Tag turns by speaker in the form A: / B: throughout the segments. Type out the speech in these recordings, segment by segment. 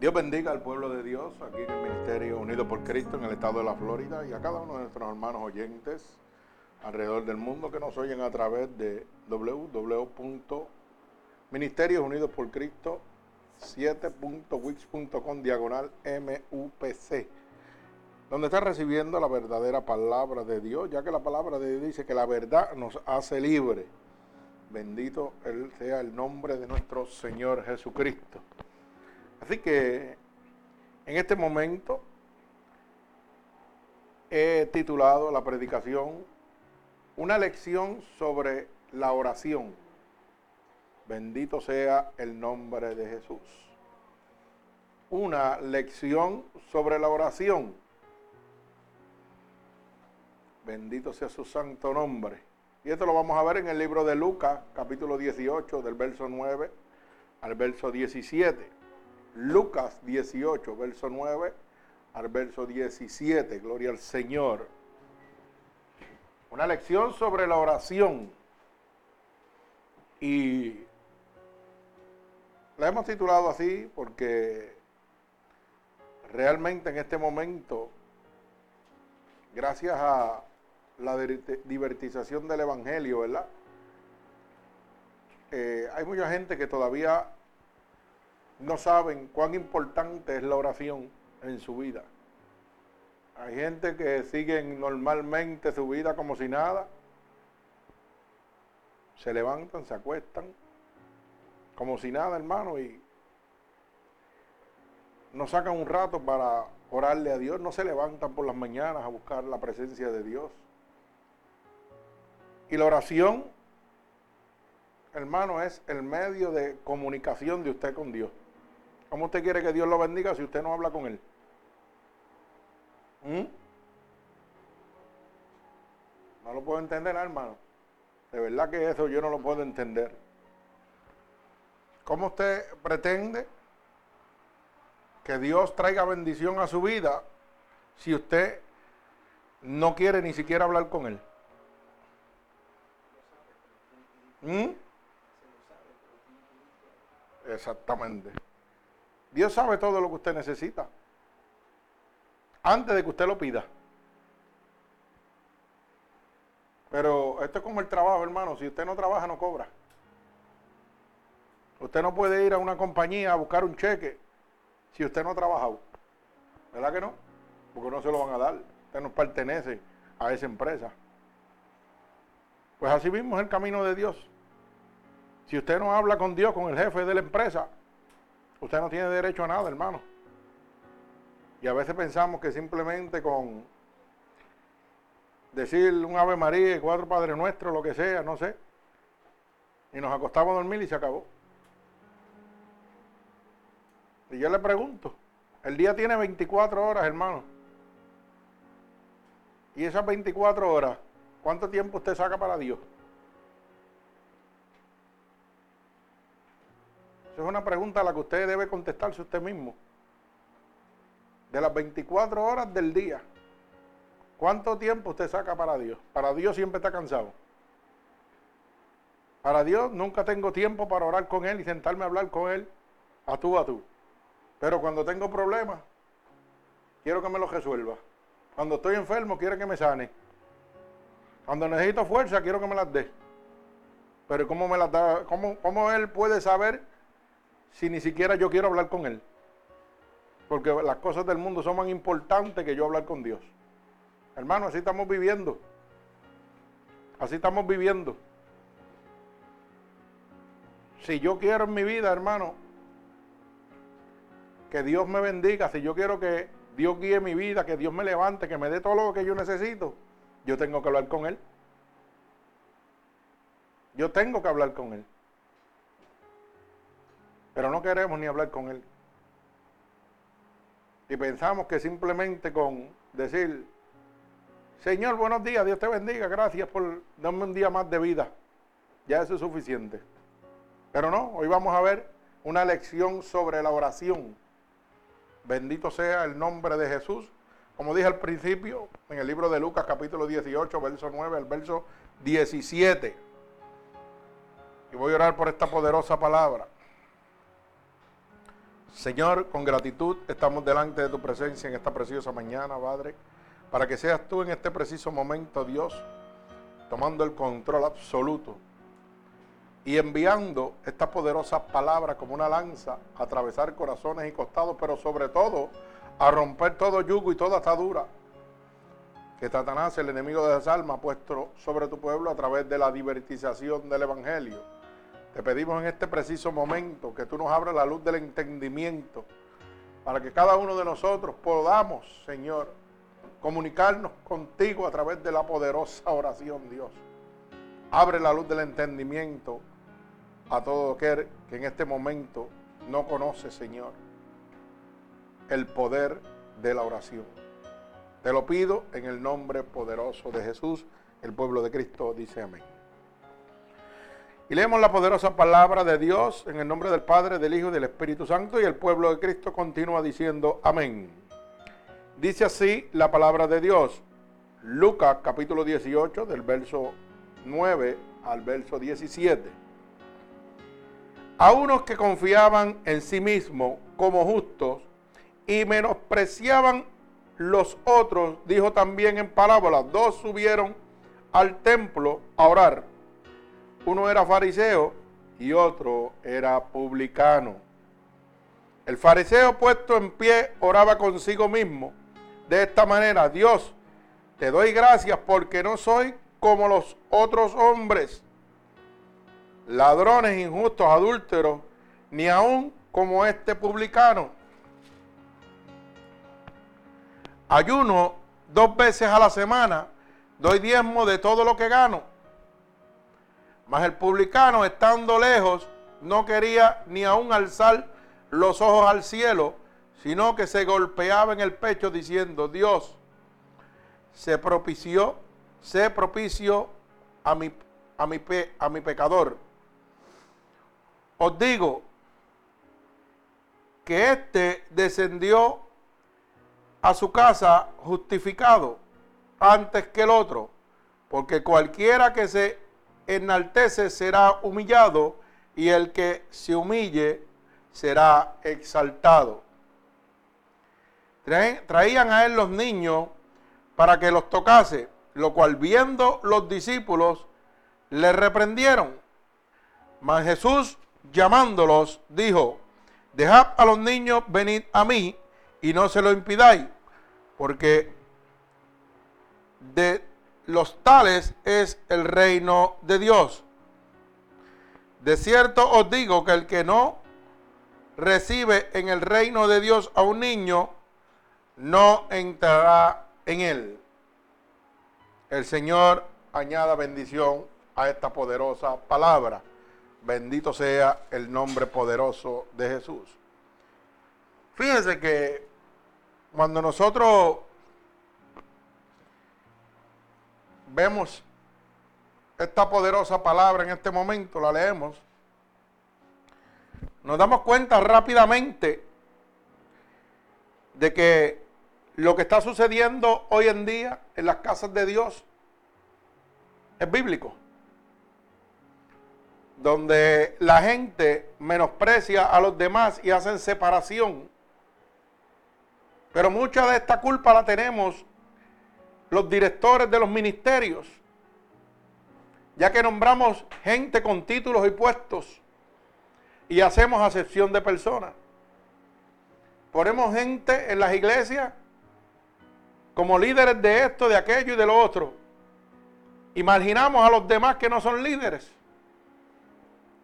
A: Dios bendiga al pueblo de Dios aquí en el Ministerio Unido por Cristo en el estado de la Florida y a cada uno de nuestros hermanos oyentes alrededor del mundo que nos oyen a través de www.ministerios Unidos por Cristo 7.wix.com diagonal MUPC donde está recibiendo la verdadera palabra de Dios, ya que la palabra de Dios dice que la verdad nos hace libre. Bendito sea el nombre de nuestro Señor Jesucristo. Así que en este momento he titulado la predicación Una lección sobre la oración. Bendito sea el nombre de Jesús. Una lección sobre la oración. Bendito sea su santo nombre. Y esto lo vamos a ver en el libro de Lucas, capítulo 18, del verso 9 al verso 17. Lucas 18, verso 9 al verso 17. Gloria al Señor. Una lección sobre la oración. Y la hemos titulado así porque realmente en este momento, gracias a la divertización del Evangelio, ¿verdad? Eh, hay mucha gente que todavía no saben cuán importante es la oración en su vida. Hay gente que siguen normalmente su vida como si nada. Se levantan, se acuestan, como si nada, hermano, y no sacan un rato para orarle a Dios, no se levantan por las mañanas a buscar la presencia de Dios. Y la oración, hermano, es el medio de comunicación de usted con Dios. ¿Cómo usted quiere que Dios lo bendiga si usted no habla con Él? ¿Mm? No lo puedo entender, hermano. De verdad que eso yo no lo puedo entender. ¿Cómo usted pretende que Dios traiga bendición a su vida si usted no quiere ni siquiera hablar con Él? ¿Mm? Exactamente. Dios sabe todo lo que usted necesita. Antes de que usted lo pida. Pero esto es como el trabajo, hermano. Si usted no trabaja, no cobra. Usted no puede ir a una compañía a buscar un cheque si usted no ha trabajado. ¿Verdad que no? Porque no se lo van a dar. Usted no pertenece a esa empresa. Pues así mismo es el camino de Dios. Si usted no habla con Dios, con el jefe de la empresa, Usted no tiene derecho a nada, hermano. Y a veces pensamos que simplemente con decir un Ave María cuatro Padres Nuestros, lo que sea, no sé, y nos acostamos a dormir y se acabó. Y yo le pregunto, el día tiene 24 horas, hermano. Y esas 24 horas, ¿cuánto tiempo usted saca para Dios? Es una pregunta a la que usted debe contestarse usted mismo. De las 24 horas del día, ¿cuánto tiempo usted saca para Dios? Para Dios siempre está cansado. Para Dios nunca tengo tiempo para orar con Él y sentarme a hablar con Él a tú a tú. Pero cuando tengo problemas, quiero que me los resuelva. Cuando estoy enfermo, quiero que me sane. Cuando necesito fuerza, quiero que me las dé. Pero ¿cómo Él puede saber si ni siquiera yo quiero hablar con Él? Porque las cosas del mundo son más importantes que yo hablar con Dios. Hermano, así estamos viviendo. Así estamos viviendo. Si yo quiero en mi vida, hermano, que Dios me bendiga, si yo quiero que Dios guíe mi vida, que Dios me levante, que me dé todo lo que yo necesito, yo tengo que hablar con Él. Yo tengo que hablar con Él. Pero no queremos ni hablar con Él. Y pensamos que simplemente con decir, Señor, buenos días, Dios te bendiga, gracias por darme un día más de vida. Ya eso es suficiente. Pero no, hoy vamos a ver una lección sobre la oración. Bendito sea el nombre de Jesús. Como dije al principio, en el libro de Lucas capítulo 18, verso 9 al verso 17. Y voy a orar por esta poderosa palabra. Señor, con gratitud estamos delante de tu presencia en esta preciosa mañana, Padre, para que seas tú en este preciso momento, Dios, tomando el control absoluto y enviando esta poderosa palabra como una lanza a atravesar corazones y costados, pero sobre todo a romper todo yugo y toda atadura que Satanás, el enemigo de las almas, ha puesto sobre tu pueblo a través de la divertización del Evangelio. Te pedimos en este preciso momento que tú nos abras la luz del entendimiento para que cada uno de nosotros podamos, Señor, comunicarnos contigo a través de la poderosa oración, Dios. Abre la luz del entendimiento a todo aquel que en este momento no conoce, Señor, el poder de la oración. Te lo pido en el nombre poderoso de Jesús. El pueblo de Cristo dice amén. Y leemos la poderosa palabra de Dios en el nombre del Padre, del Hijo y del Espíritu Santo. Y el pueblo de Cristo continúa diciendo amén. Dice así la palabra de Dios. Lucas capítulo 18 del verso 9 al verso 17. A unos que confiaban en sí mismos como justos y menospreciaban los otros, dijo también en parábolas, dos subieron al templo a orar. Uno era fariseo y otro era publicano. El fariseo puesto en pie oraba consigo mismo de esta manera, Dios, te doy gracias porque no soy como los otros hombres, ladrones, injustos, adúlteros, ni aún como este publicano. ayuno dos veces a la semana, doy diezmo de todo lo que gano. Mas el publicano, estando lejos, no quería ni aún alzar los ojos al cielo, sino que se golpeaba en el pecho diciendo, Dios, se propició, se propició a mi, a mi, a mi pecador. Os digo que éste descendió a su casa justificado antes que el otro, porque cualquiera que se enaltece será humillado y el que se humille será exaltado. Traían a él los niños para que los tocase, lo cual viendo los discípulos le reprendieron. Mas Jesús llamándolos dijo, dejad a los niños venir a mí y no se lo impidáis, porque de los tales es el reino de Dios. De cierto os digo que el que no recibe en el reino de Dios a un niño, no entrará en él. El Señor añada bendición a esta poderosa palabra. Bendito sea el nombre poderoso de Jesús. Fíjense que cuando nosotros vemos esta poderosa palabra en este momento, la leemos, nos damos cuenta rápidamente de que lo que está sucediendo hoy en día en las casas de Dios es bíblico. Donde la gente menosprecia a los demás y hacen separación pero mucha de esta culpa la tenemos los directores de los ministerios, ya que nombramos gente con títulos y puestos y hacemos acepción de personas. Ponemos gente en las iglesias como líderes de esto, de aquello y de lo otro. Imaginamos a los demás que no son líderes.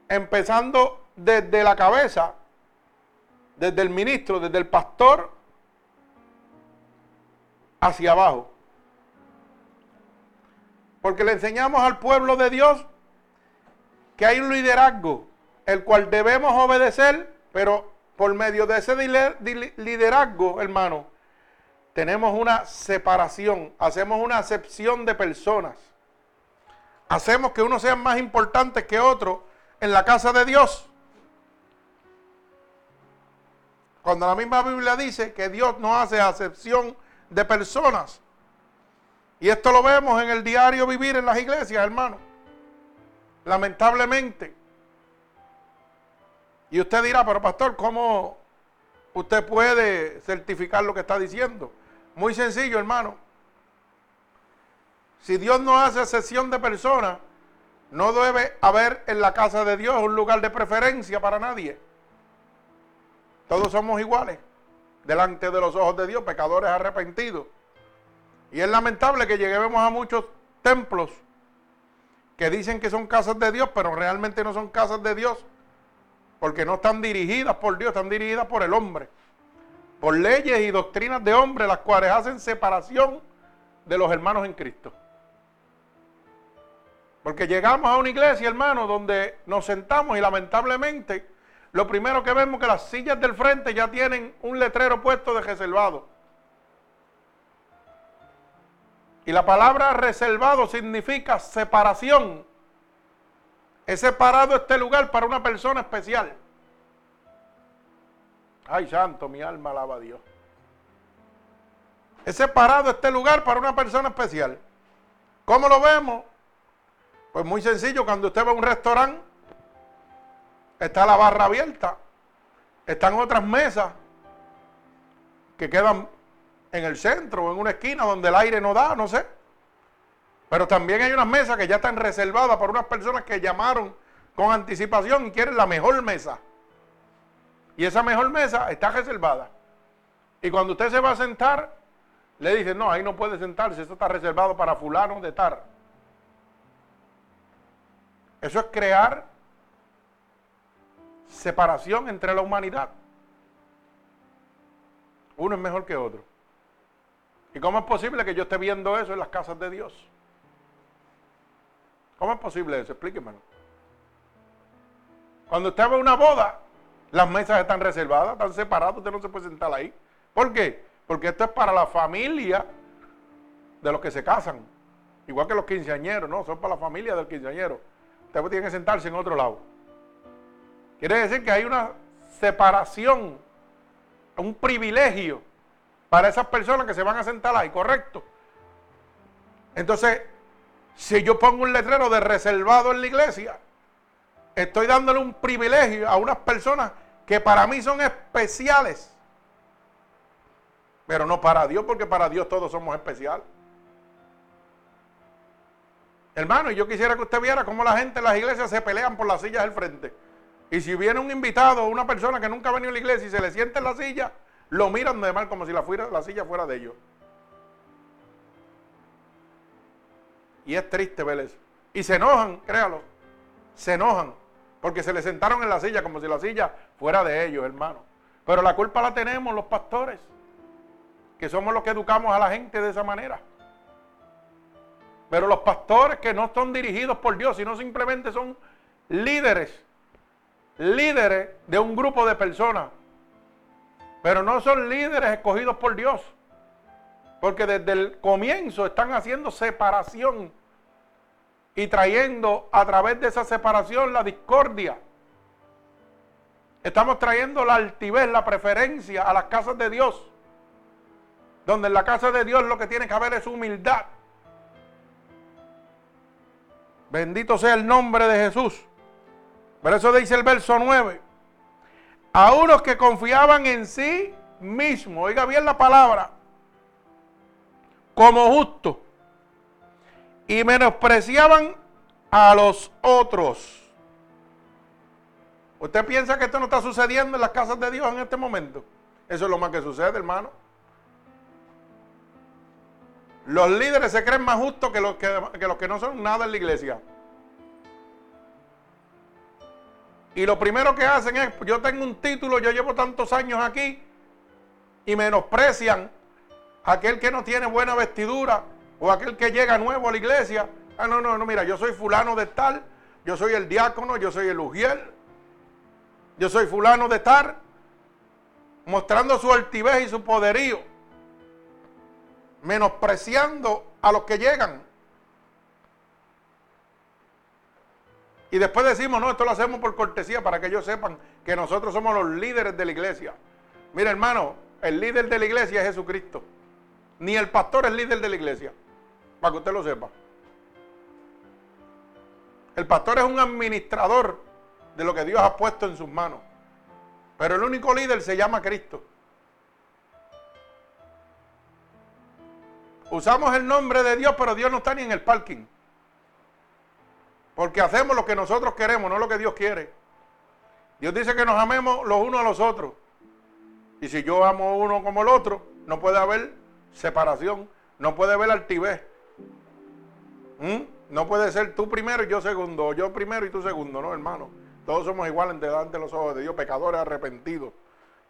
A: Empezando desde la cabeza, desde el ministro, desde el pastor hacia abajo. Porque le enseñamos al pueblo de Dios que hay un liderazgo, el cual debemos obedecer, pero por medio de ese liderazgo, hermano, tenemos una separación, hacemos una acepción de personas. Hacemos que uno sea más importante que otro en la casa de Dios. Cuando la misma Biblia dice que Dios no hace acepción de personas. Y esto lo vemos en el diario vivir en las iglesias, hermano. Lamentablemente. Y usted dirá, pero pastor, ¿cómo usted puede certificar lo que está diciendo? Muy sencillo, hermano. Si Dios no hace excepción de personas, no debe haber en la casa de Dios un lugar de preferencia para nadie. Todos somos iguales delante de los ojos de Dios, pecadores arrepentidos. Y es lamentable que lleguemos a muchos templos que dicen que son casas de Dios, pero realmente no son casas de Dios, porque no están dirigidas por Dios, están dirigidas por el hombre, por leyes y doctrinas de hombre, las cuales hacen separación de los hermanos en Cristo. Porque llegamos a una iglesia, hermano, donde nos sentamos y lamentablemente lo primero que vemos es que las sillas del frente ya tienen un letrero puesto de reservado. Y la palabra reservado significa separación. He separado este lugar para una persona especial. Ay, santo, mi alma alaba a Dios. He separado este lugar para una persona especial. ¿Cómo lo vemos? Pues muy sencillo, cuando usted va a un restaurante, está la barra abierta, están otras mesas que quedan en el centro o en una esquina donde el aire no da, no sé. Pero también hay unas mesas que ya están reservadas por unas personas que llamaron con anticipación y quieren la mejor mesa. Y esa mejor mesa está reservada. Y cuando usted se va a sentar, le dicen, no, ahí no puede sentarse, eso está reservado para fulano de tar. Eso es crear separación entre la humanidad. Uno es mejor que otro. ¿Y cómo es posible que yo esté viendo eso en las casas de Dios? ¿Cómo es posible eso? Explíquemelo. Cuando usted va a una boda, las mesas están reservadas, están separadas, usted no se puede sentar ahí. ¿Por qué? Porque esto es para la familia de los que se casan. Igual que los quinceañeros, ¿no? Son para la familia del quinceañero usted tiene que sentarse en otro lado. Quiere decir que hay una separación, un privilegio para esas personas que se van a sentar ahí, ¿correcto? Entonces, si yo pongo un letrero de reservado en la iglesia, estoy dándole un privilegio a unas personas que para mí son especiales. Pero no para Dios, porque para Dios todos somos especiales. Hermano, yo quisiera que usted viera cómo la gente en las iglesias se pelean por las sillas del frente. Y si viene un invitado o una persona que nunca ha venido a la iglesia y se le siente en la silla, lo miran de mal como si la, fuera, la silla fuera de ellos. Y es triste ver eso. Y se enojan, créalo. Se enojan. Porque se le sentaron en la silla como si la silla fuera de ellos, hermano. Pero la culpa la tenemos los pastores. Que somos los que educamos a la gente de esa manera. Pero los pastores que no son dirigidos por Dios, sino simplemente son líderes, líderes de un grupo de personas, pero no son líderes escogidos por Dios, porque desde el comienzo están haciendo separación y trayendo a través de esa separación la discordia. Estamos trayendo la altivez, la preferencia a las casas de Dios, donde en la casa de Dios lo que tiene que haber es humildad Bendito sea el nombre de Jesús. Por eso dice el verso 9. A unos que confiaban en sí mismos, oiga bien la palabra, como justo, y menospreciaban a los otros. ¿Usted piensa que esto no está sucediendo en las casas de Dios en este momento? Eso es lo más que sucede, hermano. Los líderes se creen más justos que los que, no son nada en la iglesia. Y lo primero que hacen es, yo tengo un título, yo llevo tantos años aquí, y menosprecian a aquel que no tiene buena vestidura o aquel que llega nuevo a la iglesia. Ah, no, no, no, mira, yo soy fulano de tal, yo soy el diácono, yo soy el ujiel, yo soy fulano de tal, mostrando su altivez y su poderío menospreciando a los que llegan. Y después decimos, no, esto lo hacemos por cortesía para que ellos sepan que nosotros somos los líderes de la iglesia. Mira, hermano, el líder de la iglesia es Jesucristo. Ni el pastor es líder de la iglesia, para que usted lo sepa. El pastor es un administrador de lo que Dios ha puesto en sus manos. Pero el único líder se llama Cristo. Usamos el nombre de Dios, pero Dios no está ni en el parking. Porque hacemos lo que nosotros queremos, no lo que Dios quiere. Dios dice que nos amemos los unos a los otros. Y si yo amo uno como el otro, no puede haber separación, no puede haber altivez. ¿Mm? No puede ser tú primero y yo segundo, yo primero y tú segundo, no, hermano. Todos somos iguales delante de los ojos de Dios, pecadores arrepentidos.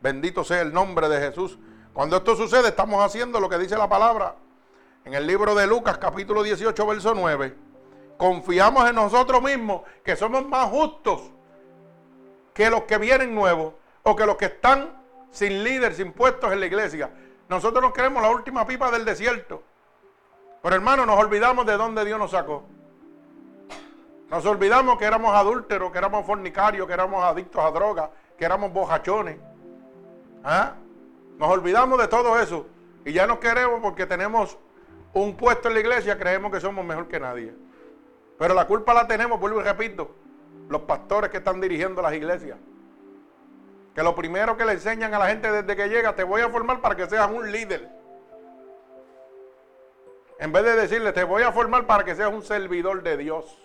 A: Bendito sea el nombre de Jesús. Cuando esto sucede, estamos haciendo lo que dice la palabra en el libro de Lucas, capítulo 18, verso 9. Confiamos en nosotros mismos que somos más justos que los que vienen nuevos o que los que están sin líder, sin puestos en la iglesia. Nosotros nos creemos la última pipa del desierto. Pero hermano, nos olvidamos de dónde Dios nos sacó. Nos olvidamos que éramos adúlteros, que éramos fornicarios, que éramos adictos a drogas, que éramos bojachones. ¿Ah? Nos olvidamos de todo eso. Y ya nos queremos porque tenemos un puesto en la iglesia, creemos que somos mejor que nadie. Pero la culpa la tenemos, vuelvo y repito, los pastores que están dirigiendo las iglesias. Que lo primero que le enseñan a la gente desde que llega, te voy a formar para que seas un líder. En vez de decirle, te voy a formar para que seas un servidor de Dios.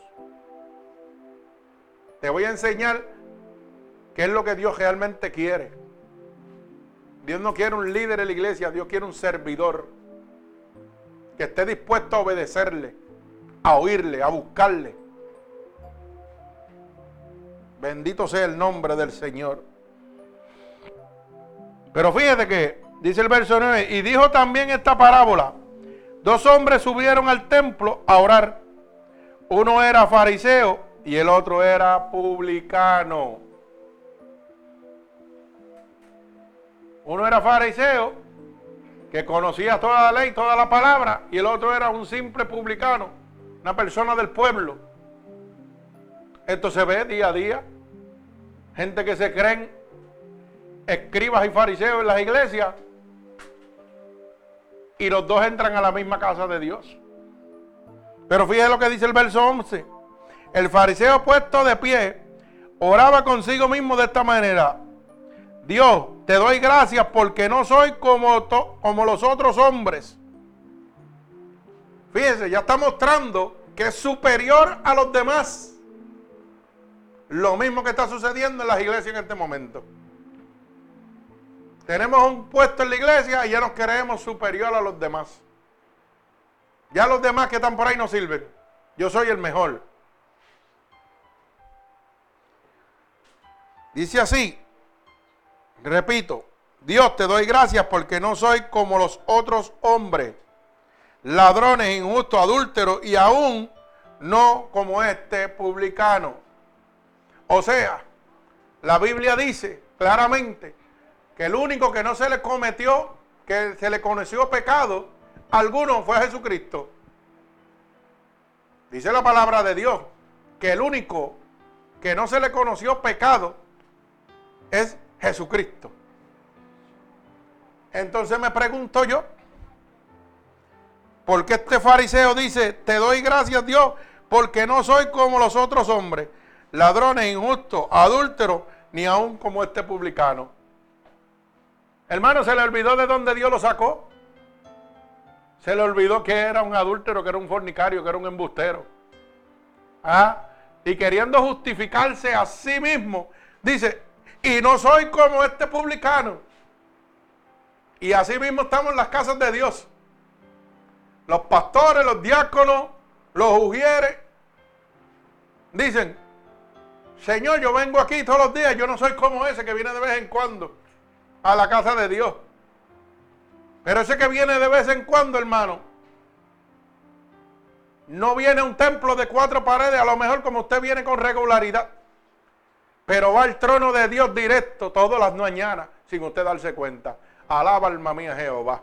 A: Te voy a enseñar qué es lo que Dios realmente quiere. Dios no quiere un líder en la iglesia, Dios quiere un servidor que esté dispuesto a obedecerle, a oírle, a buscarle. Bendito sea el nombre del Señor. Pero fíjate que dice el verso 9, y dijo también esta parábola, dos hombres subieron al templo a orar. Uno era fariseo y el otro era publicano. Uno era fariseo, que conocía toda la ley, toda la palabra, y el otro era un simple publicano, una persona del pueblo. Esto se ve día a día. Gente que se creen escribas y fariseos en las iglesias, y los dos entran a la misma casa de Dios. Pero fíjese lo que dice el verso 11. El fariseo puesto de pie oraba consigo mismo de esta manera. Dios, te doy gracias porque no soy como, como los otros hombres. Fíjese, ya está mostrando que es superior a los demás. Lo mismo que está sucediendo en las iglesias en este momento. Tenemos un puesto en la iglesia y ya nos creemos superior a los demás. Ya los demás que están por ahí no sirven. Yo soy el mejor. Dice así, repito, Dios te doy gracias porque no soy como los otros hombres, ladrones, injustos, adúlteros y aún no como este publicano. O sea, la Biblia dice claramente que el único que no se le cometió, que se le conoció pecado, alguno fue Jesucristo. Dice la palabra de Dios que el único que no se le conoció pecado es Jesucristo. Entonces me pregunto yo, ¿por qué este fariseo dice, te doy gracias Dios, porque no soy como los otros hombres, ladrones, injustos, adúlteros, ni aún como este publicano? Hermano, ¿se le olvidó de dónde Dios lo sacó? Se le olvidó que era un adúltero, que era un fornicario, que era un embustero. ¿Ah? Y queriendo justificarse a sí mismo, dice, y no soy como este publicano. Y así mismo estamos en las casas de Dios. Los pastores, los diáconos, los ujieres, dicen, Señor, yo vengo aquí todos los días, yo no soy como ese que viene de vez en cuando a la casa de Dios. Pero ese que viene de vez en cuando, hermano, no viene a un templo de cuatro paredes, a lo mejor como usted viene con regularidad. Pero va al trono de Dios directo todas las mañanas, sin usted darse cuenta. Alaba alma mía Jehová.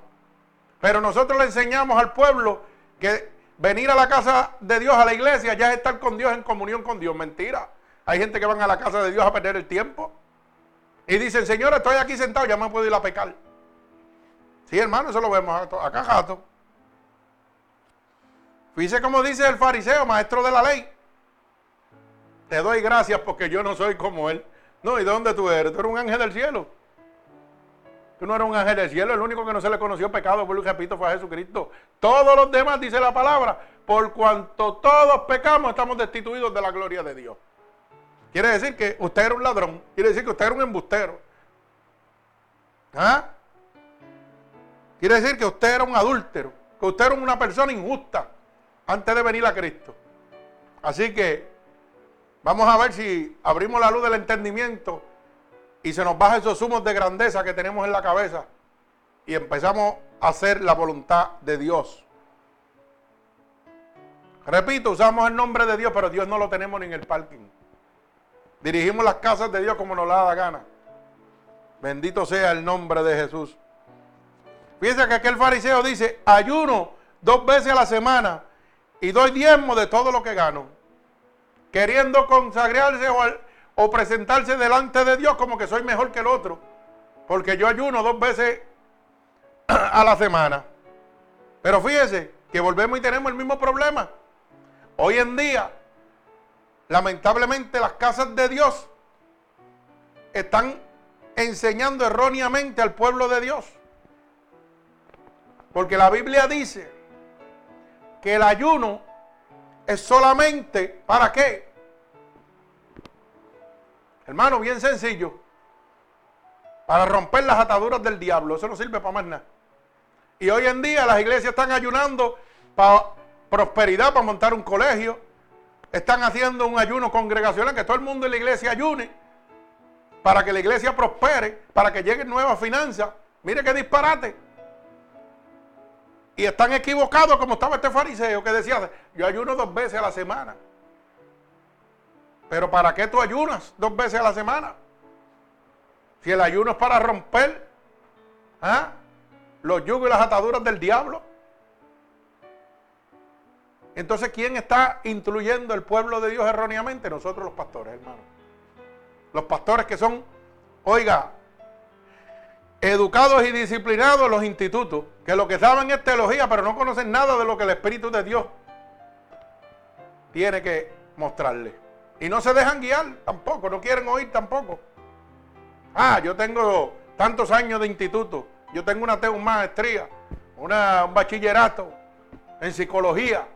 A: Pero nosotros le enseñamos al pueblo que venir a la casa de Dios, a la iglesia, ya es estar con Dios, en comunión con Dios. Mentira. Hay gente que van a la casa de Dios a perder el tiempo. Y dicen, Señor, estoy aquí sentado, ya me puedo ir a pecar. Sí, hermano, eso lo vemos acá, gato. Fíjese como dice el fariseo, maestro de la ley. Te doy gracias porque yo no soy como él. No, ¿y de dónde tú eres? Tú eres un ángel del cielo. Tú no eres un ángel del cielo, el único que no se le conoció pecado, por lo repito, fue a Jesucristo. Todos los demás, dice la palabra, por cuanto todos pecamos, estamos destituidos de la gloria de Dios. Quiere decir que usted era un ladrón, quiere decir que usted era un embustero. ¿Ah? Quiere decir que usted era un adúltero, que usted era una persona injusta antes de venir a Cristo. Así que vamos a ver si abrimos la luz del entendimiento y se nos baja esos humos de grandeza que tenemos en la cabeza y empezamos a hacer la voluntad de Dios. Repito, usamos el nombre de Dios, pero Dios no lo tenemos ni en el parking. Dirigimos las casas de Dios como nos la da gana. Bendito sea el nombre de Jesús. Fíjense que aquel fariseo dice, ayuno dos veces a la semana y doy diezmo de todo lo que gano. Queriendo consagrarse o, o presentarse delante de Dios como que soy mejor que el otro. Porque yo ayuno dos veces a la semana. Pero fíjese que volvemos y tenemos el mismo problema. Hoy en día, lamentablemente las casas de Dios están enseñando erróneamente al pueblo de Dios. Porque la Biblia dice que el ayuno es solamente para qué? Hermano, bien sencillo. Para romper las ataduras del diablo. Eso no sirve para más nada. Y hoy en día las iglesias están ayunando para prosperidad, para montar un colegio. Están haciendo un ayuno congregacional, que todo el mundo en la iglesia ayune. Para que la iglesia prospere, para que lleguen nuevas finanzas. Mire qué disparate. Y están equivocados como estaba este fariseo que decía, yo ayuno dos veces a la semana. Pero ¿para qué tú ayunas dos veces a la semana? Si el ayuno es para romper ¿ah? los yugos y las ataduras del diablo. Entonces, ¿quién está instruyendo el pueblo de Dios erróneamente? Nosotros los pastores, hermano. Los pastores que son, oiga, educados y disciplinados en los institutos, que lo que saben es teología, pero no conocen nada de lo que el Espíritu de Dios tiene que mostrarle. Y no se dejan guiar tampoco, no quieren oír tampoco. Ah, yo tengo tantos años de instituto, yo tengo una, maestría, una, un bachillerato en psicología.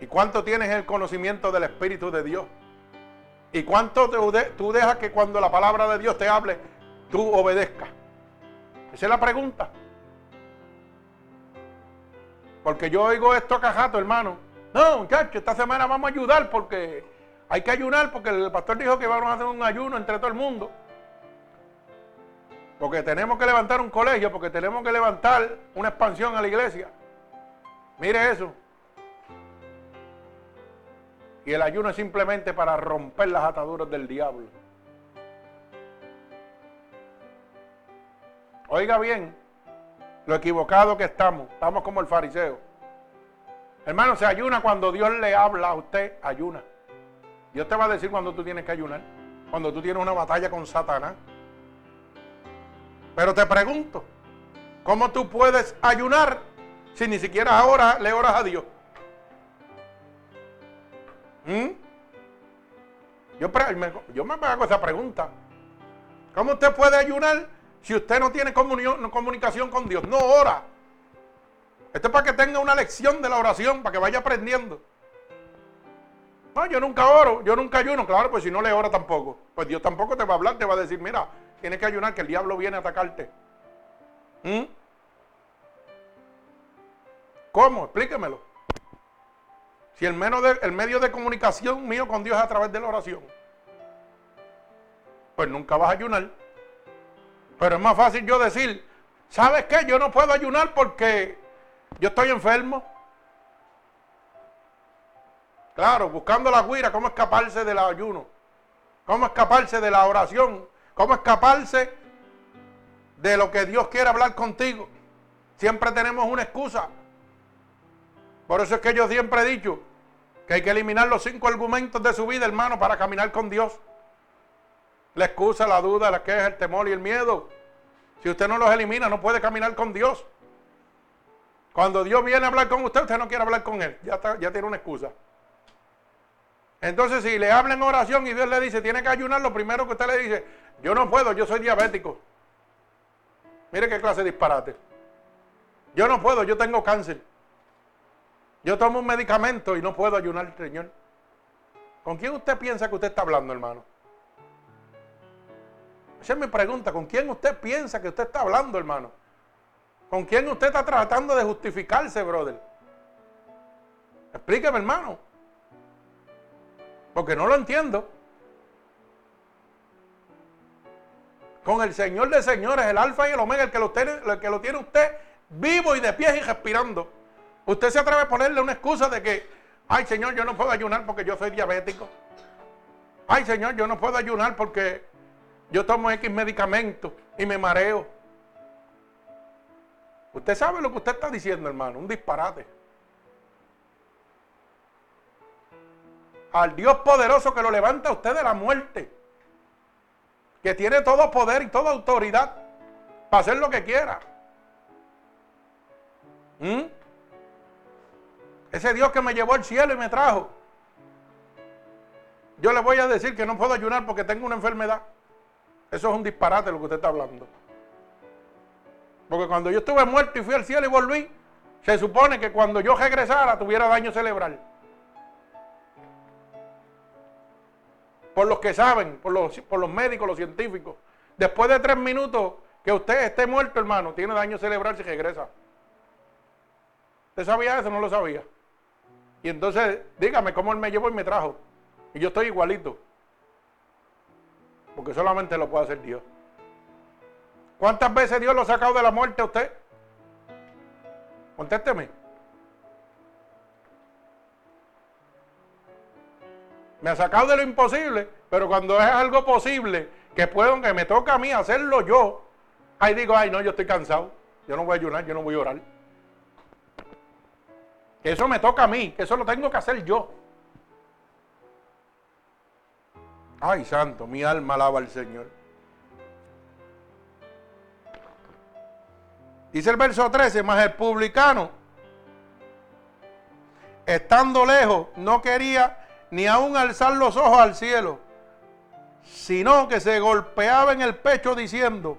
A: ¿Y cuánto tienes el conocimiento del Espíritu de Dios? ¿Y cuánto tú dejas que cuando la palabra de Dios te hable, tú obedezcas? Esa es la pregunta. Porque yo oigo esto cajato, hermano. No, muchachos, esta semana vamos a ayudar porque hay que ayunar porque el pastor dijo que vamos a hacer un ayuno entre todo el mundo. Porque tenemos que levantar un colegio, porque tenemos que levantar una expansión a la iglesia. Mire eso. Y el ayuno es simplemente para romper las ataduras del diablo. Oiga bien, lo equivocado que estamos. Estamos como el fariseo. Hermano, se ayuna cuando Dios le habla a usted, ayuna. Dios te va a decir cuando tú tienes que ayunar, cuando tú tienes una batalla con Satanás. Pero te pregunto, ¿cómo tú puedes ayunar si ni siquiera ahora le oras a Dios? ¿Mm? Yo, me, yo me hago esa pregunta. ¿Cómo usted puede ayunar si usted no tiene comunión, comunicación con Dios? No ora. Esto es para que tenga una lección de la oración, para que vaya aprendiendo. No, yo nunca oro, yo nunca ayuno. Claro, pues si no le ora tampoco. Pues Dios tampoco te va a hablar, te va a decir, mira, tienes que ayunar, que el diablo viene a atacarte. ¿Mm? ¿Cómo? Explíquemelo. Si el, menos el medio de comunicación mío con Dios es a través de la oración, pues nunca vas a ayunar. Pero es más fácil yo decir, ¿sabes qué? Yo no puedo ayunar porque yo estoy enfermo. Claro, buscando la guira, cómo escaparse del ayuno, cómo escaparse de la oración, cómo escaparse de lo que Dios quiere hablar contigo. Siempre tenemos una excusa. Por eso es que yo siempre he dicho que hay que eliminar los cinco argumentos de su vida, hermano, para caminar con Dios. La excusa, la duda, la queja, el temor y el miedo. Si usted no los elimina, no puede caminar con Dios. Cuando Dios viene a hablar con usted, usted no quiere hablar con Él. Ya, tiene una excusa. Entonces, si le habla en oración y Dios le dice, tiene que ayunar, lo primero que usted le dice, yo no puedo, yo soy diabético. Mire qué clase de disparate. Yo no puedo, yo tengo cáncer. Yo tomo un medicamento y no puedo ayunar, Señor. ¿Con quién usted piensa que usted está hablando, hermano? Esa es mi pregunta. ¿Con quién usted piensa que usted está hablando, hermano? ¿Con quién usted está tratando de justificarse, brother? Explíqueme, hermano. Porque no lo entiendo. Con el Señor de señores, el alfa y el omega, el que lo tiene, el que lo tiene usted vivo y de pie y respirando. Usted se atreve a ponerle una excusa de que, ay Señor, yo no puedo ayunar porque yo soy diabético. Ay Señor, yo no puedo ayunar porque yo tomo X medicamentos y me mareo. Usted sabe lo que usted está diciendo, hermano, un disparate. Al Dios poderoso que lo levanta a usted de la muerte, que tiene todo poder y toda autoridad para hacer lo que quiera. ¿Mm? Ese Dios que me llevó al cielo y me trajo. Yo le voy a decir que no puedo ayunar porque tengo una enfermedad. Eso es un disparate lo que usted está hablando. Porque cuando yo estuve muerto y fui al cielo y volví, se supone que cuando yo regresara tuviera daño cerebral. Por los que saben, por los, por los médicos, los científicos. Después de tres minutos que usted esté muerto, hermano, tiene daño cerebral si regresa. ¿Usted sabía eso? No lo sabía. Y entonces, dígame cómo él me llevó y me trajo. Y yo estoy igualito. Porque solamente lo puede hacer Dios. ¿Cuántas veces Dios lo ha sacado de la muerte a usted? Contésteme. Me ha sacado de lo imposible, pero cuando es algo posible, que puedo, que me toca a mí hacerlo yo, ahí digo, ay no, yo estoy cansado, yo no voy a ayunar, yo no voy a orar. Que eso me toca a mí, que eso lo tengo que hacer yo. Ay, santo, mi alma alaba al Señor. Dice el verso 13, más el publicano, estando lejos, no quería ni aún alzar los ojos al cielo, sino que se golpeaba en el pecho diciendo,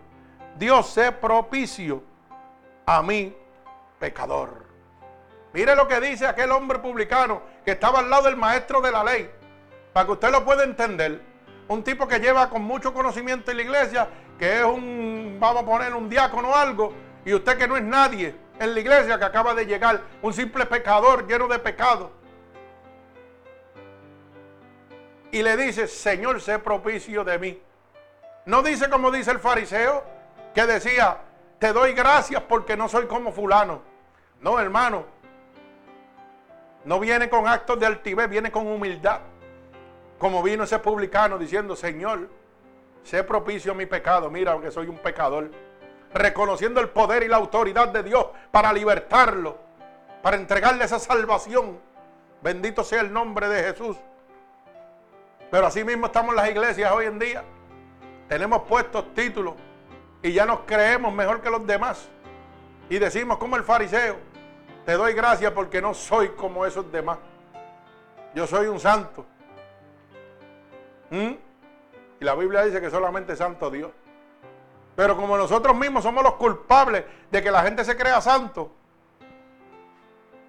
A: Dios sé propicio a mí, pecador. Mire lo que dice aquel hombre publicano que estaba al lado del maestro de la ley, para que usted lo pueda entender. Un tipo que lleva con mucho conocimiento en la iglesia, que es un, vamos a poner, un diácono o algo, y usted que no es nadie en la iglesia que acaba de llegar, un simple pecador lleno de pecado. Y le dice, Señor, sé propicio de mí. No dice como dice el fariseo, que decía, te doy gracias porque no soy como fulano. No, hermano. No viene con actos de altivez, viene con humildad. Como vino ese publicano diciendo, Señor, sé propicio a mi pecado. Mira, aunque soy un pecador reconociendo el poder y la autoridad de Dios para libertarlo, para entregarle esa salvación. Bendito sea el nombre de Jesús. Pero así mismo estamos en las iglesias hoy en día. Tenemos puestos títulos y ya nos creemos mejor que los demás. Y decimos como el fariseo, te doy gracias porque no soy como esos demás. Yo soy un santo. ¿Mm? Y la Biblia dice que solamente santo Dios. Pero como nosotros mismos somos los culpables de que la gente se crea santo.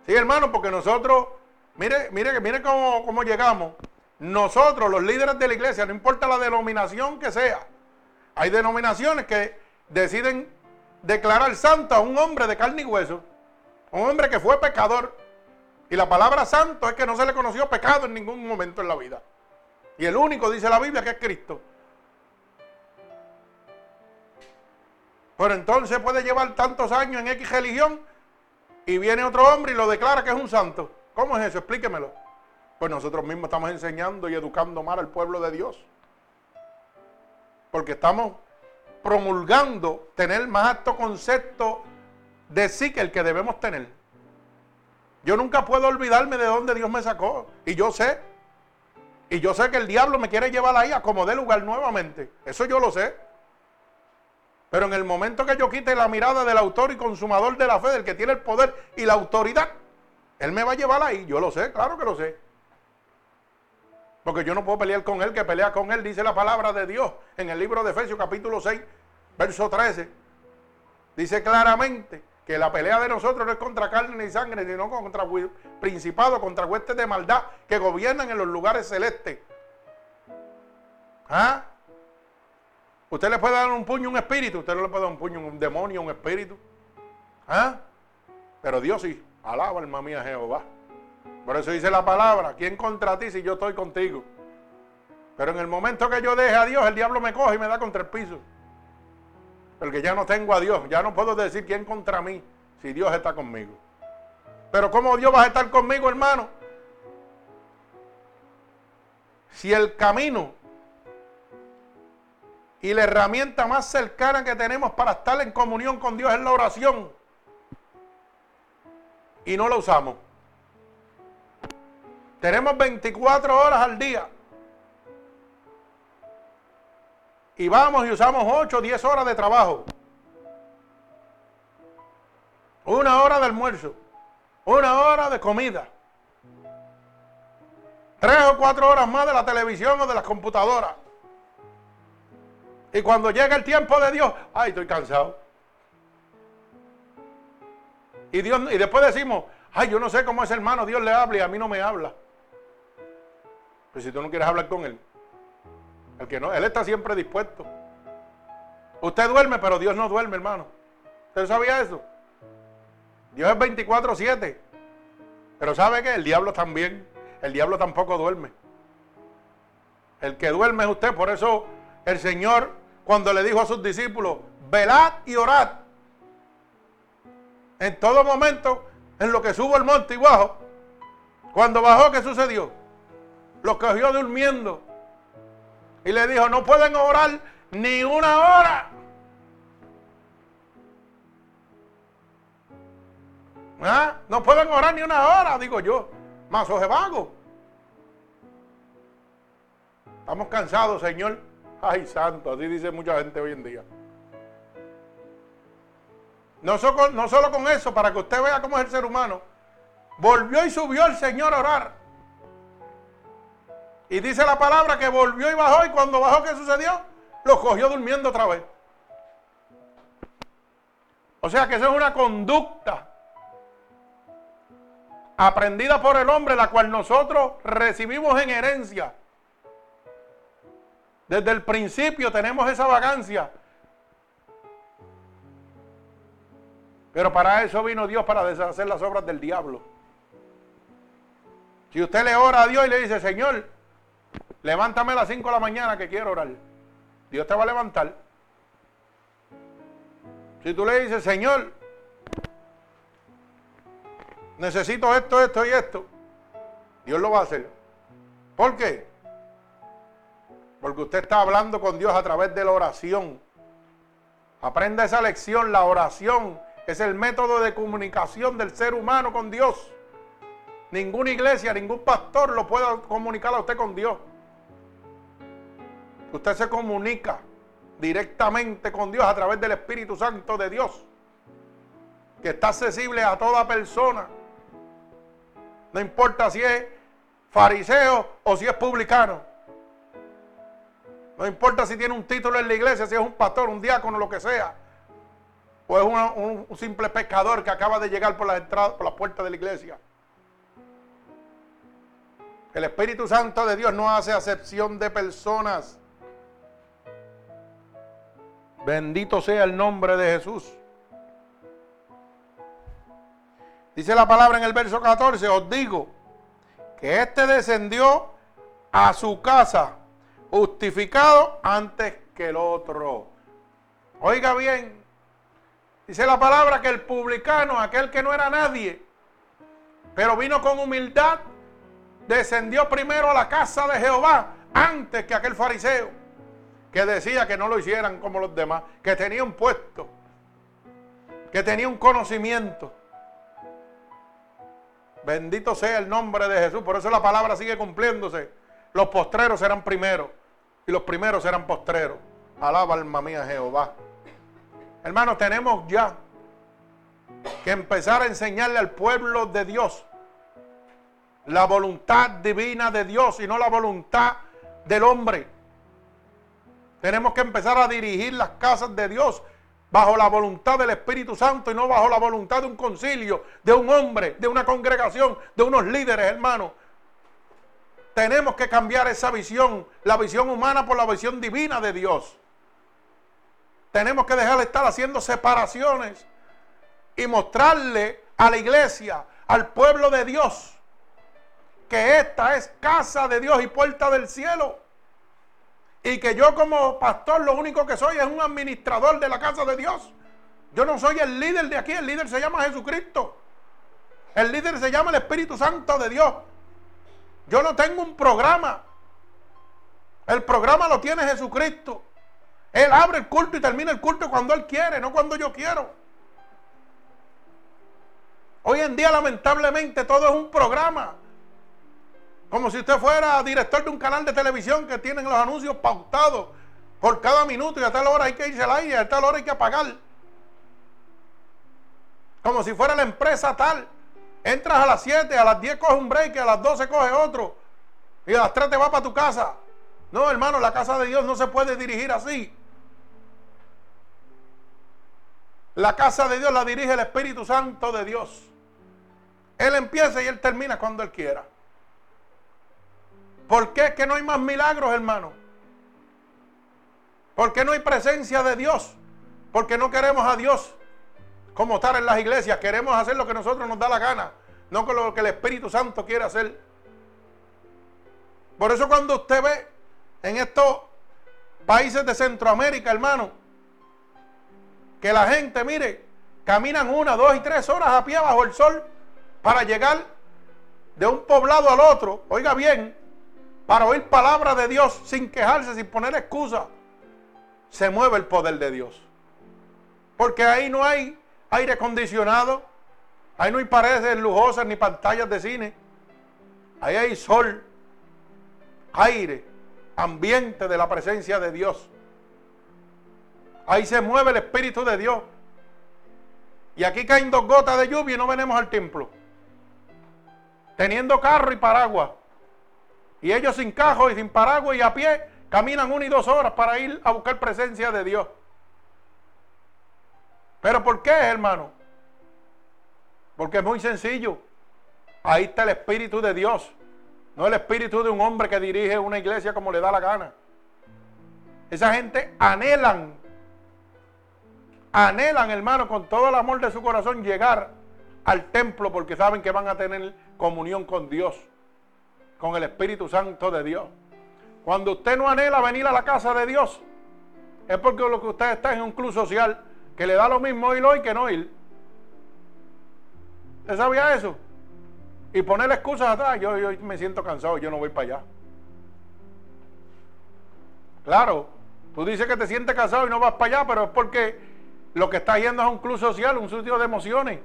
A: Sí, hermano, porque nosotros, mire, mire, mire cómo, cómo llegamos. Nosotros, los líderes de la iglesia, no importa la denominación que sea, hay denominaciones que deciden declarar santo a un hombre de carne y hueso, un hombre que fue pecador. Y la palabra santo es que no se le conoció pecado en ningún momento en la vida. Y el único, dice la Biblia, que es Cristo. Pero entonces puede llevar tantos años en X religión y viene otro hombre y lo declara que es un santo. ¿Cómo es eso? Explíquemelo. Pues nosotros mismos estamos enseñando y educando mal al pueblo de Dios. Porque estamos promulgando tener más alto concepto de sí que el que debemos tener. Yo nunca puedo olvidarme de dónde Dios me sacó. Y yo sé. Y yo sé que el diablo me quiere llevar ahí a como de lugar nuevamente. Eso yo lo sé. Pero en el momento que yo quite la mirada del autor y consumador de la fe, del que tiene el poder y la autoridad, Él me va a llevar ahí. Yo lo sé, claro que lo sé. Porque yo no puedo pelear con él, que pelea con él, dice la palabra de Dios en el libro de Efesios capítulo 6, verso 13. Dice claramente que la pelea de nosotros no es contra carne ni sangre, sino contra principados, contra huestes de maldad que gobiernan en los lugares celestes. ¿Ah? Usted le puede dar un puño a un espíritu, usted no le puede dar un puño a un demonio, a un espíritu. ¿Ah? Pero Dios sí, alaba alma mía Jehová. Por eso dice la palabra, ¿quién contra ti si yo estoy contigo? Pero en el momento que yo deje a Dios, el diablo me coge y me da contra el piso. Porque ya no tengo a Dios, ya no puedo decir quién contra mí si Dios está conmigo. Pero ¿cómo Dios va a estar conmigo, hermano? Si el camino y la herramienta más cercana que tenemos para estar en comunión con Dios es la oración. Y no la usamos. Tenemos 24 horas al día. Y vamos y usamos 8 o 10 horas de trabajo. Una hora de almuerzo. Una hora de comida. Tres o cuatro horas más de la televisión o de las computadoras. Y cuando llega el tiempo de Dios, ay, estoy cansado. Y, Dios, y después decimos, ay, yo no sé cómo es hermano, Dios le habla y a mí no me habla. Pues si tú no quieres hablar con él, el que no, él está siempre dispuesto. Usted duerme, pero Dios no duerme, hermano. ¿Usted sabía eso? Dios es 24-7. Pero ¿sabe qué? El diablo también. El diablo tampoco duerme. El que duerme es usted. Por eso el Señor, cuando le dijo a sus discípulos, velad y orad. En todo momento, en lo que subo el monte y bajo. Cuando bajó, ¿qué sucedió? Los cogió durmiendo. Y le dijo, no pueden orar ni una hora. ¿Ah? No pueden orar ni una hora, digo yo. Más oje vago. Estamos cansados, Señor. Ay, santo, así dice mucha gente hoy en día. No solo, con eso, para que usted vea cómo es el ser humano. Volvió y subió el Señor a orar. Y dice la palabra que volvió y bajó y cuando bajó, ¿qué sucedió? Lo cogió durmiendo otra vez. O sea que eso es una conducta aprendida por el hombre, la cual nosotros recibimos en herencia. Desde el principio tenemos esa vagancia. Pero para eso vino Dios, para deshacer las obras del diablo. Si usted le ora a Dios y le dice, Señor, Levántame a las 5 de la mañana que quiero orar. Dios te va a levantar. Si tú le dices, Señor, necesito esto, esto y esto, Dios lo va a hacer. ¿Por qué? Porque usted está hablando con Dios a través de la oración. Aprenda esa lección, la oración es el método de comunicación del ser humano con Dios. Ninguna iglesia, ningún pastor lo puede comunicar a usted con Dios. Usted se comunica directamente con Dios a través del Espíritu Santo de Dios, que está accesible a toda persona. No importa si es fariseo o si es publicano. No importa si tiene un título en la iglesia, si es un pastor, un diácono, lo que sea. O es un, simple pescador que acaba de llegar por la entrada, por la puerta de la iglesia. El Espíritu Santo de Dios no hace acepción de personas. Bendito sea el nombre de Jesús. Dice la palabra en el verso 14, os digo que éste descendió a su casa justificado antes que el otro. Oiga bien, dice la palabra que el publicano, aquel que no era nadie, pero vino con humildad, descendió primero a la casa de Jehová antes que aquel fariseo que decía que no lo hicieran como los demás, que tenía un puesto, que tenía un conocimiento. Bendito sea el nombre de Jesús. Por eso la palabra sigue cumpliéndose. Los postreros serán primeros y los primeros serán postreros. Alaba alma mía Jehová. Hermanos, tenemos ya que empezar a enseñarle al pueblo de Dios La voluntad divina de Dios y no la voluntad del hombre. Tenemos que empezar a dirigir las casas de Dios bajo la voluntad del Espíritu Santo y no bajo la voluntad de un concilio, de un hombre, de una congregación, de unos líderes, hermanos. Tenemos que cambiar esa visión, la visión humana por la visión divina de Dios. Tenemos que dejar de estar haciendo separaciones y mostrarle a la iglesia, al pueblo de Dios, que esta es casa de Dios y puerta del cielo. Y que yo como pastor lo único que soy es un administrador de la casa de Dios. Yo no soy el líder de aquí, el líder se llama Jesucristo. El líder se llama el Espíritu Santo de Dios. Yo no tengo un programa. El programa lo tiene Jesucristo. Él abre el culto y termina el culto cuando Él quiere, no cuando yo quiero. Hoy en día lamentablemente todo es un programa. Como si usted fuera director de un canal de televisión que tienen los anuncios pautados por cada minuto y a tal hora hay que irse al aire, a tal hora hay que apagar. Como si fuera la empresa tal. Entras a las 7, a las 10 coge un break, a las 12 coge otro. Y a las 3 te vas para tu casa. No, hermano, la casa de Dios no se puede dirigir así. La casa de Dios la dirige el Espíritu Santo de Dios. Él empieza y él termina cuando él quiera. ¿Por qué es que no hay más milagros, hermano? ¿Por qué no hay presencia de Dios? Porque no queremos a Dios como estar en las iglesias. Queremos hacer lo que nosotros nos da la gana, no con lo que el Espíritu Santo quiere hacer. Por eso cuando usted ve en estos países de Centroamérica, hermano, que la gente, mire, caminan una, dos y tres horas a pie bajo el sol para llegar de un poblado al otro, oiga bien, para oír palabra de Dios sin quejarse, sin poner excusa, se mueve el poder de Dios. Porque ahí no hay aire acondicionado, ahí no hay paredes lujosas ni pantallas de cine, ahí hay sol, aire, ambiente de la presencia de Dios. Ahí se mueve el Espíritu de Dios. Y aquí caen dos gotas de lluvia y no venimos al templo. Teniendo carro y paraguas. Y ellos sin cajo y sin paraguas y a pie caminan una y dos horas para ir a buscar presencia de Dios. ¿Pero por qué, hermano? Porque es muy sencillo. Ahí está el Espíritu de Dios. No el espíritu de un hombre que dirige una iglesia como le da la gana. Esa gente anhelan, anhelan, hermano, con todo el amor de su corazón llegar al templo porque saben que van a tener comunión con Dios con el Espíritu Santo de Dios. Cuando usted no anhela venir a la casa de Dios, es porque lo que usted está en un club social que le da lo mismo ir hoy que no ir. ¿Usted sabía eso? Y poner excusas atrás, yo, yo me siento cansado, yo no voy para allá. Claro, tú dices que te sientes cansado y no vas para allá, pero es porque lo que estás yendo es un club social, un sitio de emociones.